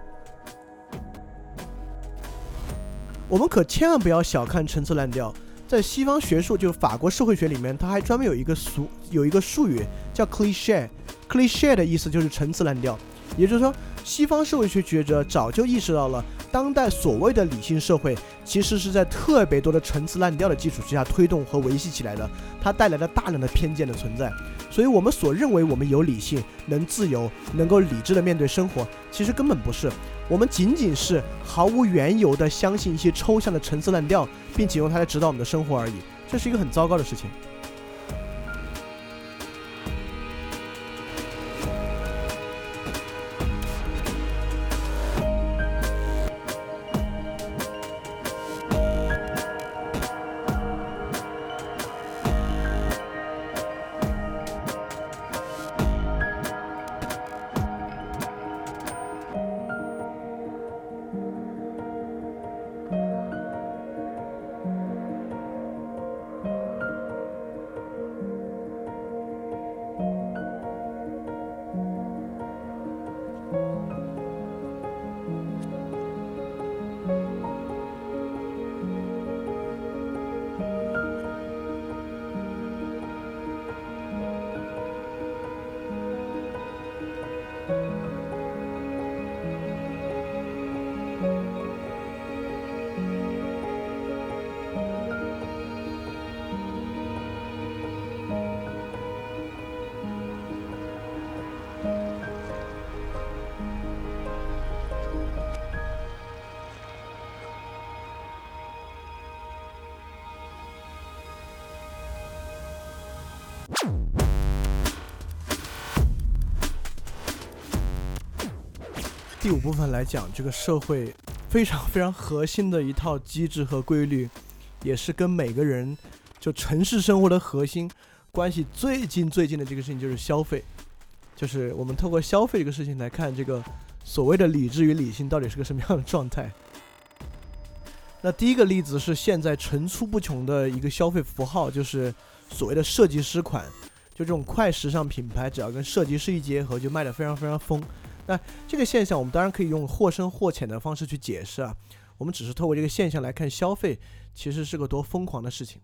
我们可千万不要小看陈词滥调，在西方学术，就是法国社会学里面，它还专门有一个俗有一个术语叫 cliché。cliché 的意思就是陈词滥调，也就是说，西方社会学学者早就意识到了，当代所谓的理性社会，其实是在特别多的陈词滥调的基础之下推动和维系起来的，它带来了大量的偏见的存在。所以，我们所认为我们有理性、能自由、能够理智的面对生活，其实根本不是。我们仅仅是毫无缘由的相信一些抽象的陈词滥调，并且用它来指导我们的生活而已，这是一个很糟糕的事情。第五部分来讲，这个社会非常非常核心的一套机制和规律，也是跟每个人就城市生活的核心关系最近最近的这个事情，就是消费。就是我们透过消费这个事情来看，这个所谓的理智与理性到底是个什么样的状态。那第一个例子是现在层出不穷的一个消费符号，就是所谓的设计师款。就这种快时尚品牌，只要跟设计师一结合，就卖得非常非常疯。那这个现象，我们当然可以用或深或浅的方式去解释啊。我们只是透过这个现象来看，消费其实是个多疯狂的事情。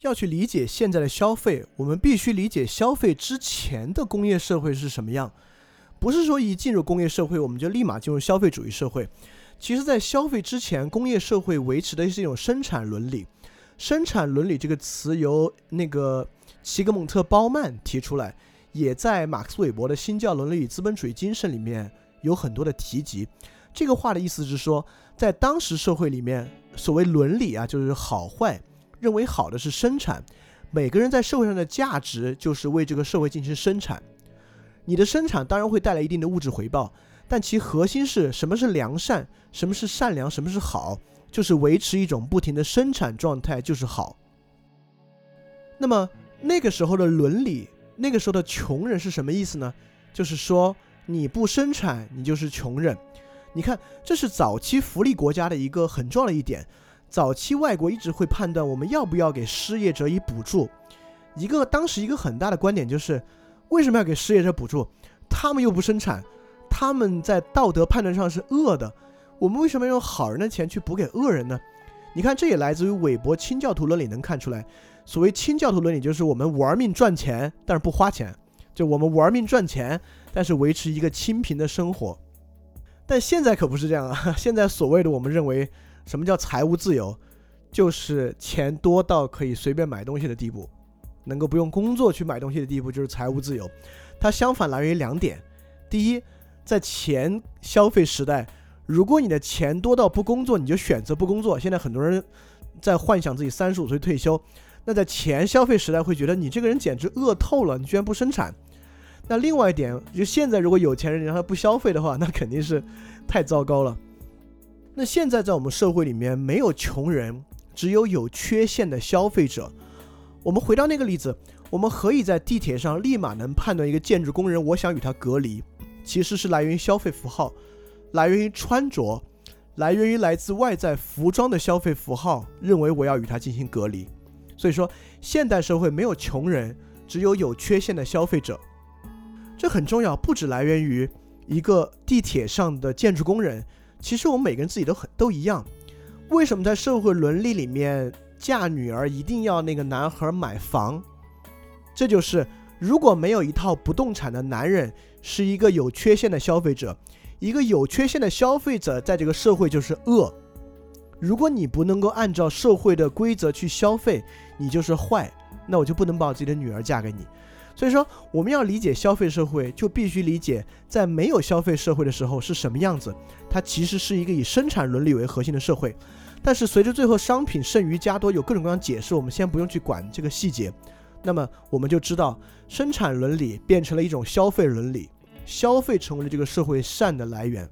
要去理解现在的消费，我们必须理解消费之前的工业社会是什么样。不是说一进入工业社会，我们就立马进入消费主义社会。其实，在消费之前，工业社会维持的是一种生产伦理。生产伦理这个词由那个齐格蒙特·鲍曼提出来。也在马克思韦伯的《新教伦理与资本主义精神》里面有很多的提及。这个话的意思是说，在当时社会里面，所谓伦理啊，就是好坏，认为好的是生产。每个人在社会上的价值就是为这个社会进行生产。你的生产当然会带来一定的物质回报，但其核心是什么是良善，什么是善良，什么是好，就是维持一种不停的生产状态就是好。那么那个时候的伦理。那个时候的穷人是什么意思呢？就是说你不生产，你就是穷人。你看，这是早期福利国家的一个很重要的一点。早期外国一直会判断我们要不要给失业者以补助。一个当时一个很大的观点就是，为什么要给失业者补助？他们又不生产，他们在道德判断上是恶的。我们为什么要用好人的钱去补给恶人呢？你看，这也来自于韦伯清教徒伦理能看出来。所谓清教徒伦理，就是我们玩命赚钱，但是不花钱；就我们玩命赚钱，但是维持一个清贫的生活。但现在可不是这样啊！现在所谓的我们认为什么叫财务自由，就是钱多到可以随便买东西的地步，能够不用工作去买东西的地步，就是财务自由。它相反来源于两点：第一，在钱消费时代，如果你的钱多到不工作，你就选择不工作。现在很多人在幻想自己三十五岁退休。那在前消费时代会觉得你这个人简直饿透了，你居然不生产。那另外一点，就现在如果有钱人让他不消费的话，那肯定是太糟糕了。那现在在我们社会里面，没有穷人，只有有缺陷的消费者。我们回到那个例子，我们何以在地铁上立马能判断一个建筑工人，我想与他隔离，其实是来源于消费符号，来源于穿着，来源于来自外在服装的消费符号，认为我要与他进行隔离。所以说，现代社会没有穷人，只有有缺陷的消费者。这很重要，不只来源于一个地铁上的建筑工人，其实我们每个人自己都很都一样。为什么在社会伦理里面？嫁女儿一定要那个男孩买房，这就是如果没有一套不动产的男人是一个有缺陷的消费者，一个有缺陷的消费者在这个社会就是恶。如果你不能够按照社会的规则去消费，你就是坏，那我就不能把我自己的女儿嫁给你。所以说，我们要理解消费社会，就必须理解在没有消费社会的时候是什么样子。它其实是一个以生产伦理为核心的社会。但是随着最后商品剩余加多，有各种各样解释，我们先不用去管这个细节。那么我们就知道，生产伦理变成了一种消费伦理，消费成为了这个社会善的来源。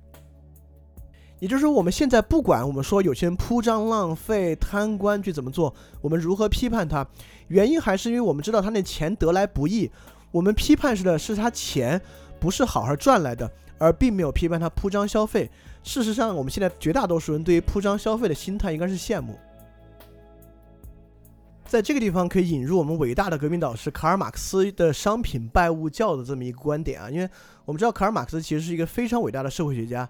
也就是说，我们现在不管我们说有些人铺张浪费、贪官去怎么做，我们如何批判他，原因还是因为我们知道他那钱得来不易。我们批判是的是他钱不是好好赚来的，而并没有批判他铺张消费。事实上，我们现在绝大多数人对于铺张消费的心态应该是羡慕。在这个地方可以引入我们伟大的革命导师卡尔马克思的商品拜物教的这么一个观点啊，因为我们知道卡尔马克思其实是一个非常伟大的社会学家，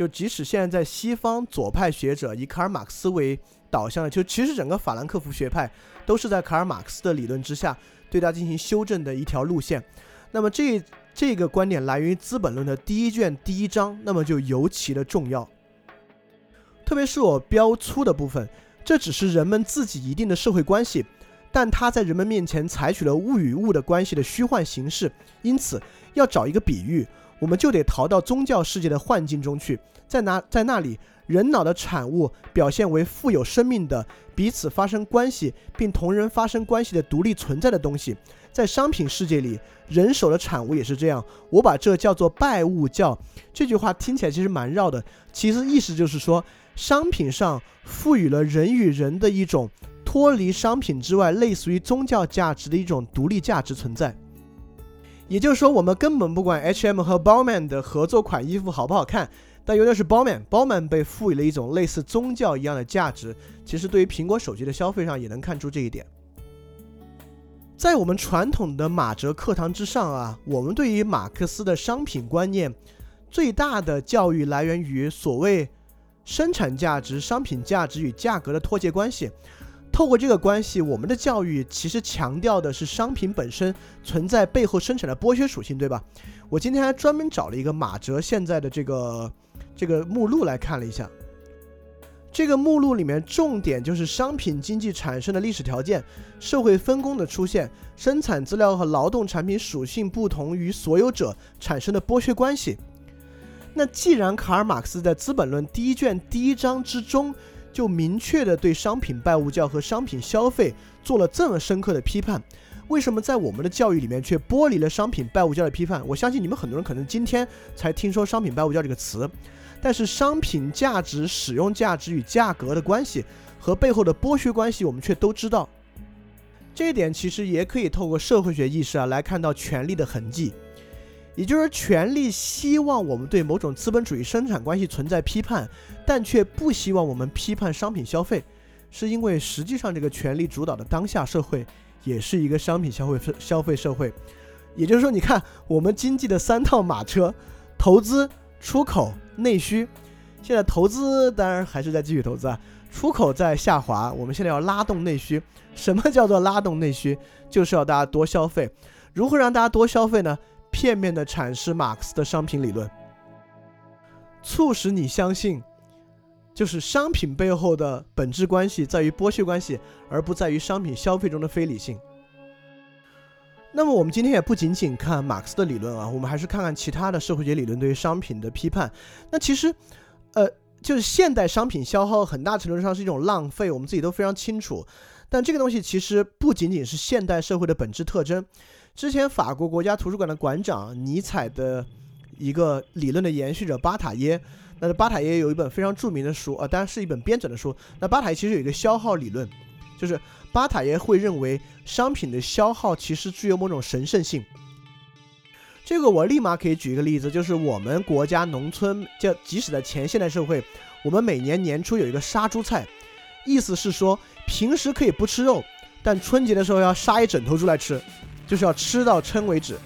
就即使现在在西方左派学者以卡尔马克思为导向的，就其实整个法兰克福学派都是在卡尔马克思的理论之下对他进行修正的一条路线。那么这。这个观点来源于《资本论》的第一卷第一章，那么就尤其的重要。特别是我标粗的部分，这只是人们自己一定的社会关系，但它在人们面前采取了物与物的关系的虚幻形式。因此，要找一个比喻，我们就得逃到宗教世界的幻境中去，在那在那里，人脑的产物表现为富有生命的、彼此发生关系并同人发生关系的独立存在的东西。在商品世界里，人手的产物也是这样。我把这叫做拜物教。这句话听起来其实蛮绕的，其实意思就是说，商品上赋予了人与人的一种脱离商品之外，类似于宗教价值的一种独立价值存在。也就是说，我们根本不管 H&M 和 Bowman 的合作款衣服好不好看，但由于是 Bowman，Bowman 被赋予了一种类似宗教一样的价值。其实对于苹果手机的消费上，也能看出这一点。在我们传统的马哲课堂之上啊，我们对于马克思的商品观念最大的教育来源于所谓生产价值、商品价值与价格的脱节关系。透过这个关系，我们的教育其实强调的是商品本身存在背后生产的剥削属性，对吧？我今天还专门找了一个马哲现在的这个这个目录来看了一下。这个目录里面重点就是商品经济产生的历史条件、社会分工的出现、生产资料和劳动产品属性不同于所有者产生的剥削关系。那既然卡尔马克思在《资本论》第一卷第一章之中就明确的对商品拜物教和商品消费做了这么深刻的批判，为什么在我们的教育里面却剥离了商品拜物教的批判？我相信你们很多人可能今天才听说商品拜物教这个词。但是商品价值、使用价值与价格的关系和背后的剥削关系，我们却都知道。这一点其实也可以透过社会学意识啊来看到权力的痕迹，也就是权力希望我们对某种资本主义生产关系存在批判，但却不希望我们批判商品消费，是因为实际上这个权力主导的当下社会也是一个商品消费消费社会。也就是说，你看我们经济的三套马车：投资、出口。内需，现在投资当然还是在继续投资啊，出口在下滑，我们现在要拉动内需。什么叫做拉动内需？就是要大家多消费。如何让大家多消费呢？片面的阐释马克思的商品理论，促使你相信，就是商品背后的本质关系在于剥削关系，而不在于商品消费中的非理性。那么我们今天也不仅仅看马克思的理论啊，我们还是看看其他的社会学理论对于商品的批判。那其实，呃，就是现代商品消耗很大程度上是一种浪费，我们自己都非常清楚。但这个东西其实不仅仅是现代社会的本质特征。之前法国国家图书馆的馆长尼采的一个理论的延续者巴塔耶，那巴塔耶有一本非常著名的书啊，当然是一本编纂的书。那巴塔耶其实有一个消耗理论，就是巴塔耶会认为商品的消耗其实具有某种神圣性。这个我立马可以举一个例子，就是我们国家农村，就即使在前现代社会，我们每年年初有一个杀猪菜，意思是说平时可以不吃肉，但春节的时候要杀一整头猪来吃，就是要吃到撑为止。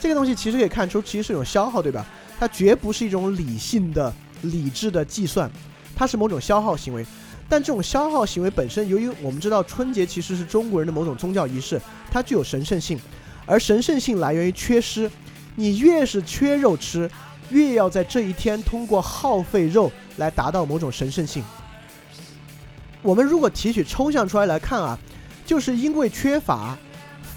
这个东西其实可以看出，其实是一种消耗，对吧？它绝不是一种理性的。理智的计算，它是某种消耗行为，但这种消耗行为本身，由于我们知道春节其实是中国人的某种宗教仪式，它具有神圣性，而神圣性来源于缺失。你越是缺肉吃，越要在这一天通过耗费肉来达到某种神圣性。我们如果提取抽象出来来看啊，就是因为缺乏，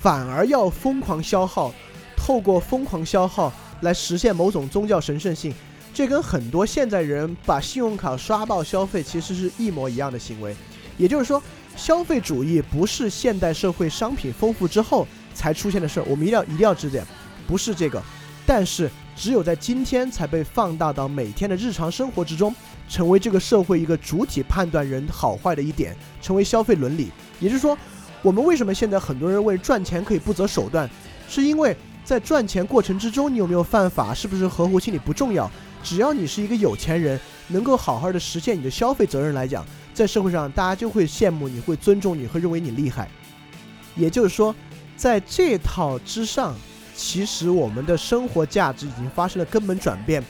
反而要疯狂消耗，透过疯狂消耗来实现某种宗教神圣性。这跟很多现在人把信用卡刷爆消费其实是一模一样的行为，也就是说，消费主义不是现代社会商品丰富之后才出现的事儿，我们一定要一定要知点，不是这个，但是只有在今天才被放大到每天的日常生活之中，成为这个社会一个主体判断人好坏的一点，成为消费伦理。也就是说，我们为什么现在很多人为赚钱可以不择手段，是因为在赚钱过程之中你有没有犯法，是不是合乎情理不重要。只要你是一个有钱人，能够好好的实现你的消费责任来讲，在社会上大家就会羡慕你，会尊重你，会认为你厉害。也就是说，在这套之上，其实我们的生活价值已经发生了根本转变。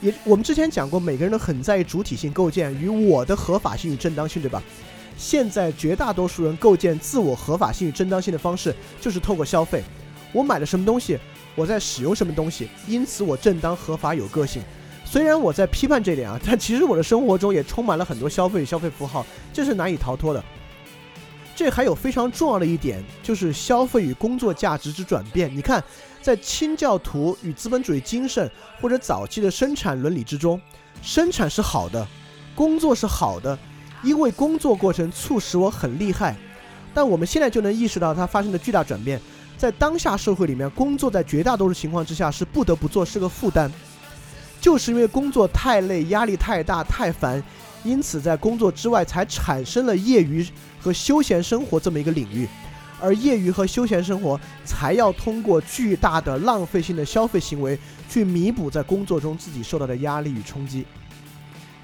也我们之前讲过，每个人都很在意主体性构建与我的合法性与正当性，对吧？现在绝大多数人构建自我合法性与正当性的方式，就是透过消费。我买了什么东西，我在使用什么东西，因此我正当合法有个性。虽然我在批判这点啊，但其实我的生活中也充满了很多消费与消费符号，这是难以逃脱的。这还有非常重要的一点，就是消费与工作价值之转变。你看，在清教徒与资本主义精神或者早期的生产伦理之中，生产是好的，工作是好的，因为工作过程促使我很厉害。但我们现在就能意识到它发生的巨大转变，在当下社会里面，工作在绝大多数情况之下是不得不做，是个负担。就是因为工作太累、压力太大、太烦，因此在工作之外才产生了业余和休闲生活这么一个领域，而业余和休闲生活才要通过巨大的浪费性的消费行为去弥补在工作中自己受到的压力与冲击。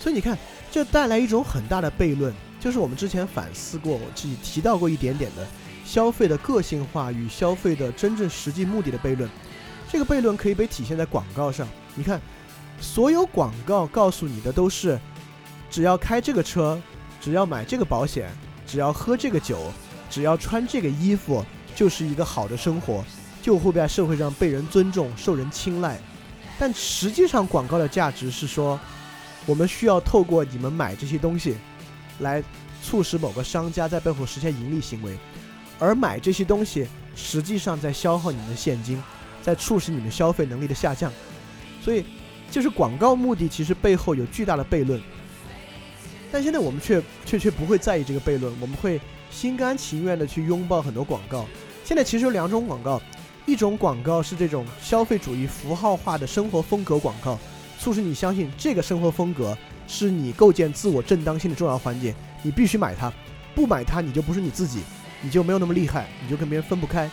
所以你看，这带来一种很大的悖论，就是我们之前反思过，我自己提到过一点点的消费的个性化与消费的真正实际目的的悖论。这个悖论可以被体现在广告上，你看。所有广告告诉你的都是，只要开这个车，只要买这个保险，只要喝这个酒，只要穿这个衣服，就是一个好的生活，就会在社会上被人尊重、受人青睐。但实际上，广告的价值是说，我们需要透过你们买这些东西，来促使某个商家在背后实现盈利行为，而买这些东西实际上在消耗你们的现金，在促使你们消费能力的下降。所以。就是广告目的其实背后有巨大的悖论，但现在我们却却却不会在意这个悖论，我们会心甘情愿的去拥抱很多广告。现在其实有两种广告，一种广告是这种消费主义符号化的生活风格广告，促使你相信这个生活风格是你构建自我正当性的重要环节，你必须买它，不买它你就不是你自己，你就没有那么厉害，你就跟别人分不开。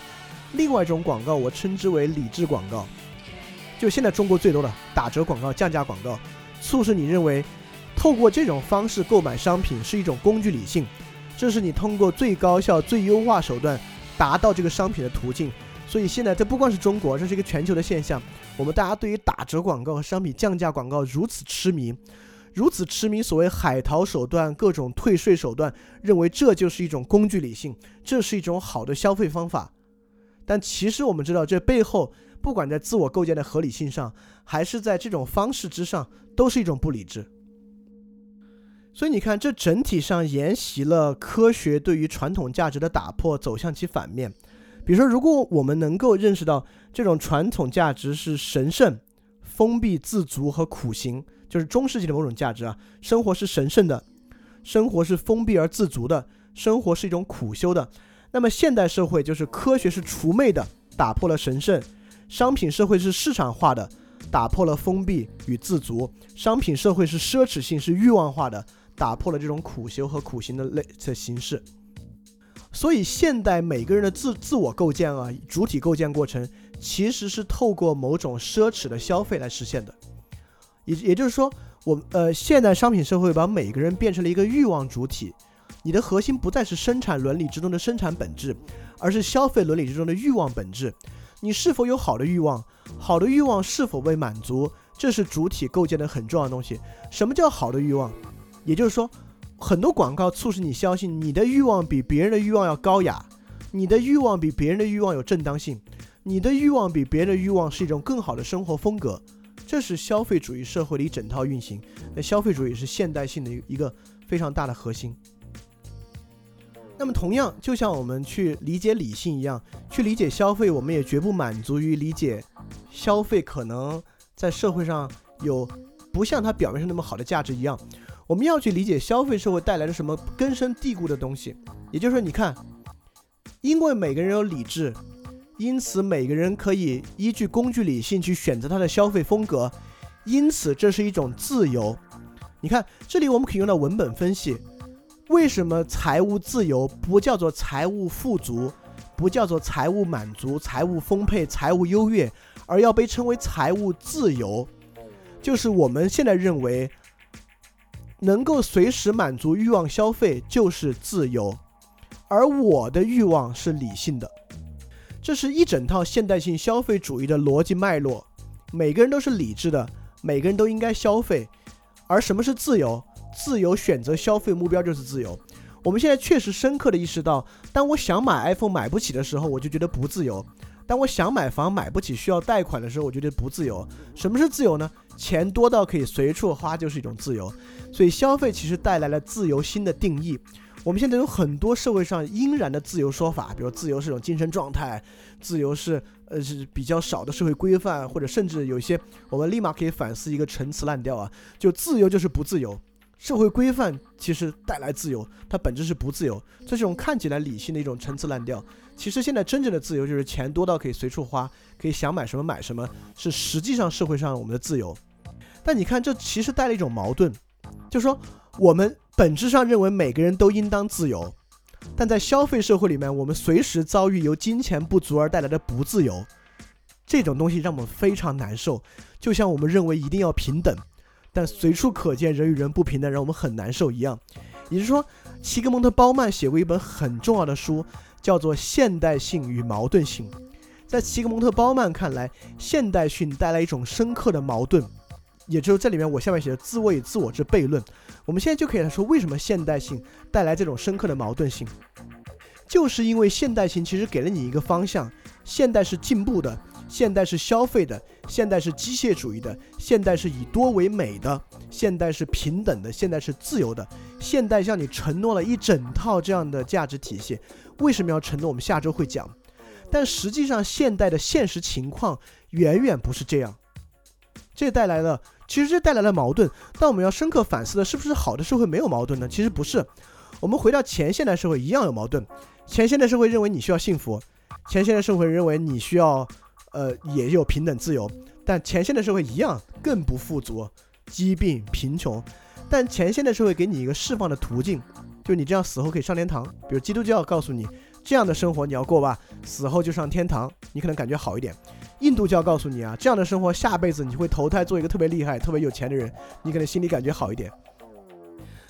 另外一种广告我称之为理智广告。就现在中国最多的打折广告、降价广告，促使你认为，透过这种方式购买商品是一种工具理性，这是你通过最高效、最优化手段达到这个商品的途径。所以现在这不光是中国，这是一个全球的现象。我们大家对于打折广告和商品降价广告如此痴迷，如此痴迷所谓海淘手段、各种退税手段，认为这就是一种工具理性，这是一种好的消费方法。但其实我们知道，这背后。不管在自我构建的合理性上，还是在这种方式之上，都是一种不理智。所以你看，这整体上沿袭了科学对于传统价值的打破，走向其反面。比如说，如果我们能够认识到这种传统价值是神圣、封闭、自足和苦行，就是中世纪的某种价值啊，生活是神圣的，生活是封闭而自足的，生活是一种苦修的。那么现代社会就是科学是除魅的，打破了神圣。商品社会是市场化的，打破了封闭与自足，商品社会是奢侈性是欲望化的，打破了这种苦修和苦行的类的形式。所以，现代每个人的自自我构建啊，主体构建过程，其实是透过某种奢侈的消费来实现的。也也就是说，我呃，现代商品社会把每个人变成了一个欲望主体，你的核心不再是生产伦理之中的生产本质，而是消费伦理之中的欲望本质。你是否有好的欲望？好的欲望是否被满足？这是主体构建的很重要的东西。什么叫好的欲望？也就是说。很多广告促使你相信你的欲望比别人的欲望要高雅，你的欲望比别人的欲望有正当性，你的欲望比别人的欲望是一种更好的生活风格。这是消费主义社会的一整套运行。那消费主义是现代性的一个非常大的核心。那么同样，就像我们去理解理性一样，去理解消费，我们也绝不满足于理解消费可能在社会上有不像它表面上那么好的价值一样。我们要去理解消费社会带来的什么根深蒂固的东西，也就是说，你看，因为每个人有理智，因此每个人可以依据工具理性去选择他的消费风格，因此这是一种自由。你看，这里我们可以用到文本分析，为什么财务自由不叫做财务富足，不叫做财务满足、财务丰沛、财务优越，而要被称为财务自由？就是我们现在认为。能够随时满足欲望消费就是自由，而我的欲望是理性的，这是一整套现代性消费主义的逻辑脉络。每个人都是理智的，每个人都应该消费。而什么是自由？自由选择消费目标就是自由。我们现在确实深刻的意识到，当我想买 iPhone 买不起的时候，我就觉得不自由；当我想买房买不起需要贷款的时候，我觉得不自由。什么是自由呢？钱多到可以随处花就是一种自由。所以消费其实带来了自由新的定义。我们现在有很多社会上应然的自由说法，比如自由是一种精神状态，自由是呃是比较少的社会规范，或者甚至有些我们立马可以反思一个陈词滥调啊，就自由就是不自由。社会规范其实带来自由，它本质是不自由。这是一种看起来理性的一种陈词滥调，其实现在真正的自由就是钱多到可以随处花，可以想买什么买什么，是实际上社会上我们的自由。但你看，这其实带了一种矛盾。就是说，我们本质上认为每个人都应当自由，但在消费社会里面，我们随时遭遇由金钱不足而带来的不自由，这种东西让我们非常难受。就像我们认为一定要平等，但随处可见人与人不平等，让我们很难受一样。也就是说，齐格蒙特·鲍曼写过一本很重要的书，叫做《现代性与矛盾性》。在齐格蒙特·鲍曼看来，现代性带来一种深刻的矛盾。也就是这里面，我下面写的“自我与自我之悖论”，我们现在就可以来说，为什么现代性带来这种深刻的矛盾性，就是因为现代性其实给了你一个方向：现代是进步的，现代是消费的，现代是机械主义的，现代是以多为美的，现代是平等的，现代是自由的。现代向你承诺了一整套这样的价值体系。为什么要承诺？我们下周会讲。但实际上，现代的现实情况远远不是这样。这带来了。其实这带来了矛盾，但我们要深刻反思的是不是好的社会没有矛盾呢？其实不是，我们回到前现代社会一样有矛盾。前现代社会认为你需要幸福，前现代社会认为你需要，呃，也有平等自由，但前现代社会一样更不富足、疾病、贫穷。但前现代社会给你一个释放的途径，就你这样死后可以上天堂。比如基督教告诉你这样的生活你要过吧，死后就上天堂，你可能感觉好一点。印度教告诉你啊，这样的生活下辈子你会投胎做一个特别厉害、特别有钱的人，你可能心里感觉好一点。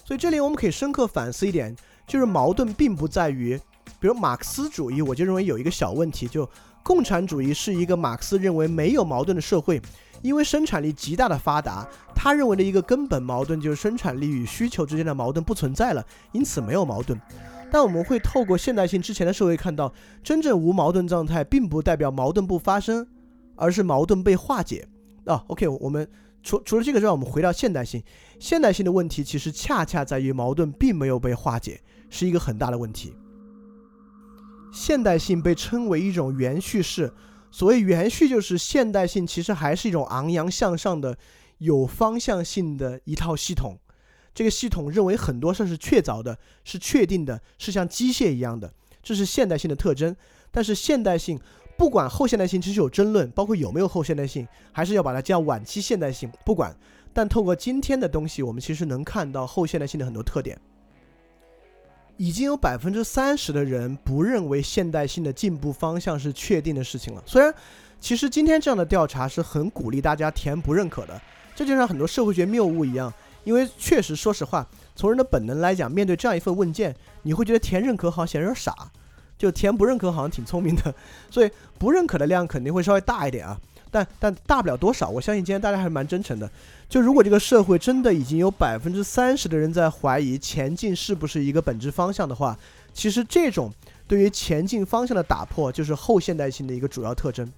所以这里我们可以深刻反思一点，就是矛盾并不在于，比如马克思主义，我就认为有一个小问题，就共产主义是一个马克思认为没有矛盾的社会，因为生产力极大的发达，他认为的一个根本矛盾就是生产力与需求之间的矛盾不存在了，因此没有矛盾。但我们会透过现代性之前的社会看到，真正无矛盾状态，并不代表矛盾不发生。而是矛盾被化解啊，OK，我们除除了这个之外，我们回到现代性，现代性的问题其实恰恰在于矛盾并没有被化解，是一个很大的问题。现代性被称为一种原叙事，所谓原序就是现代性其实还是一种昂扬向上的、有方向性的一套系统。这个系统认为很多事是确凿的，是确定的，是像机械一样的，这是现代性的特征。但是现代性。不管后现代性其实有争论，包括有没有后现代性，还是要把它叫晚期现代性，不管。但透过今天的东西，我们其实能看到后现代性的很多特点。已经有百分之三十的人不认为现代性的进步方向是确定的事情了。虽然，其实今天这样的调查是很鼓励大家填不认可的，这就像很多社会学谬误一样。因为确实，说实话，从人的本能来讲，面对这样一份问卷，你会觉得填认可好像显得有点傻，就填不认可好像挺聪明的。所以不认可的量肯定会稍微大一点啊。但但大不了多少，我相信今天大家还是蛮真诚的。就如果这个社会真的已经有百分之三十的人在怀疑前进是不是一个本质方向的话，其实这种对于前进方向的打破，就是后现代性的一个主要特征。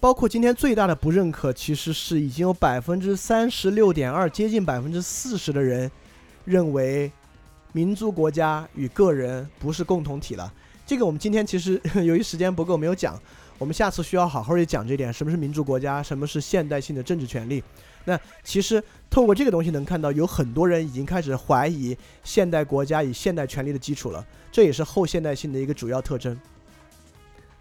包括今天最大的不认可，其实是已经有百分之三十六点二，接近百分之四十的人认为民族国家与个人不是共同体了。这个我们今天其实 由于时间不够没有讲。我们下次需要好好的讲这点，什么是民主国家，什么是现代性的政治权利。那其实透过这个东西能看到，有很多人已经开始怀疑现代国家与现代权利的基础了，这也是后现代性的一个主要特征。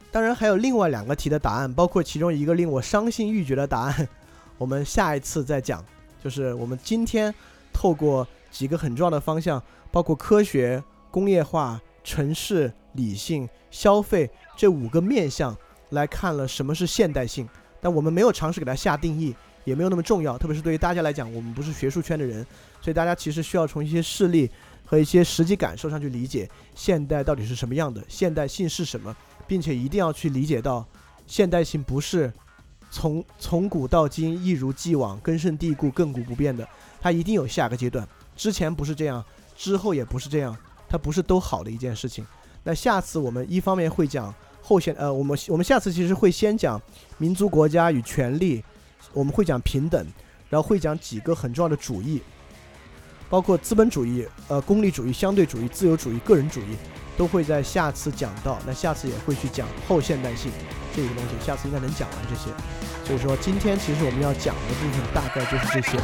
当然还有另外两个题的答案，包括其中一个令我伤心欲绝的答案，我们下一次再讲。就是我们今天透过几个很重要的方向，包括科学、工业化、城市、理性、消费这五个面向。来看了什么是现代性，但我们没有尝试给它下定义，也没有那么重要。特别是对于大家来讲，我们不是学术圈的人，所以大家其实需要从一些事例和一些实际感受上去理解现代到底是什么样的，现代性是什么，并且一定要去理解到，现代性不是从从古到今一如既往根深蒂固亘古不变的，它一定有下个阶段，之前不是这样，之后也不是这样，它不是都好的一件事情。那下次我们一方面会讲。后现呃，我们我们下次其实会先讲民族国家与权利，我们会讲平等，然后会讲几个很重要的主义，包括资本主义、呃功利主义、相对主义、自由主义、个人主义，都会在下次讲到。那下次也会去讲后现代性这个东西，下次应该能讲完这些。所以说今天其实我们要讲的部分大概就是这些。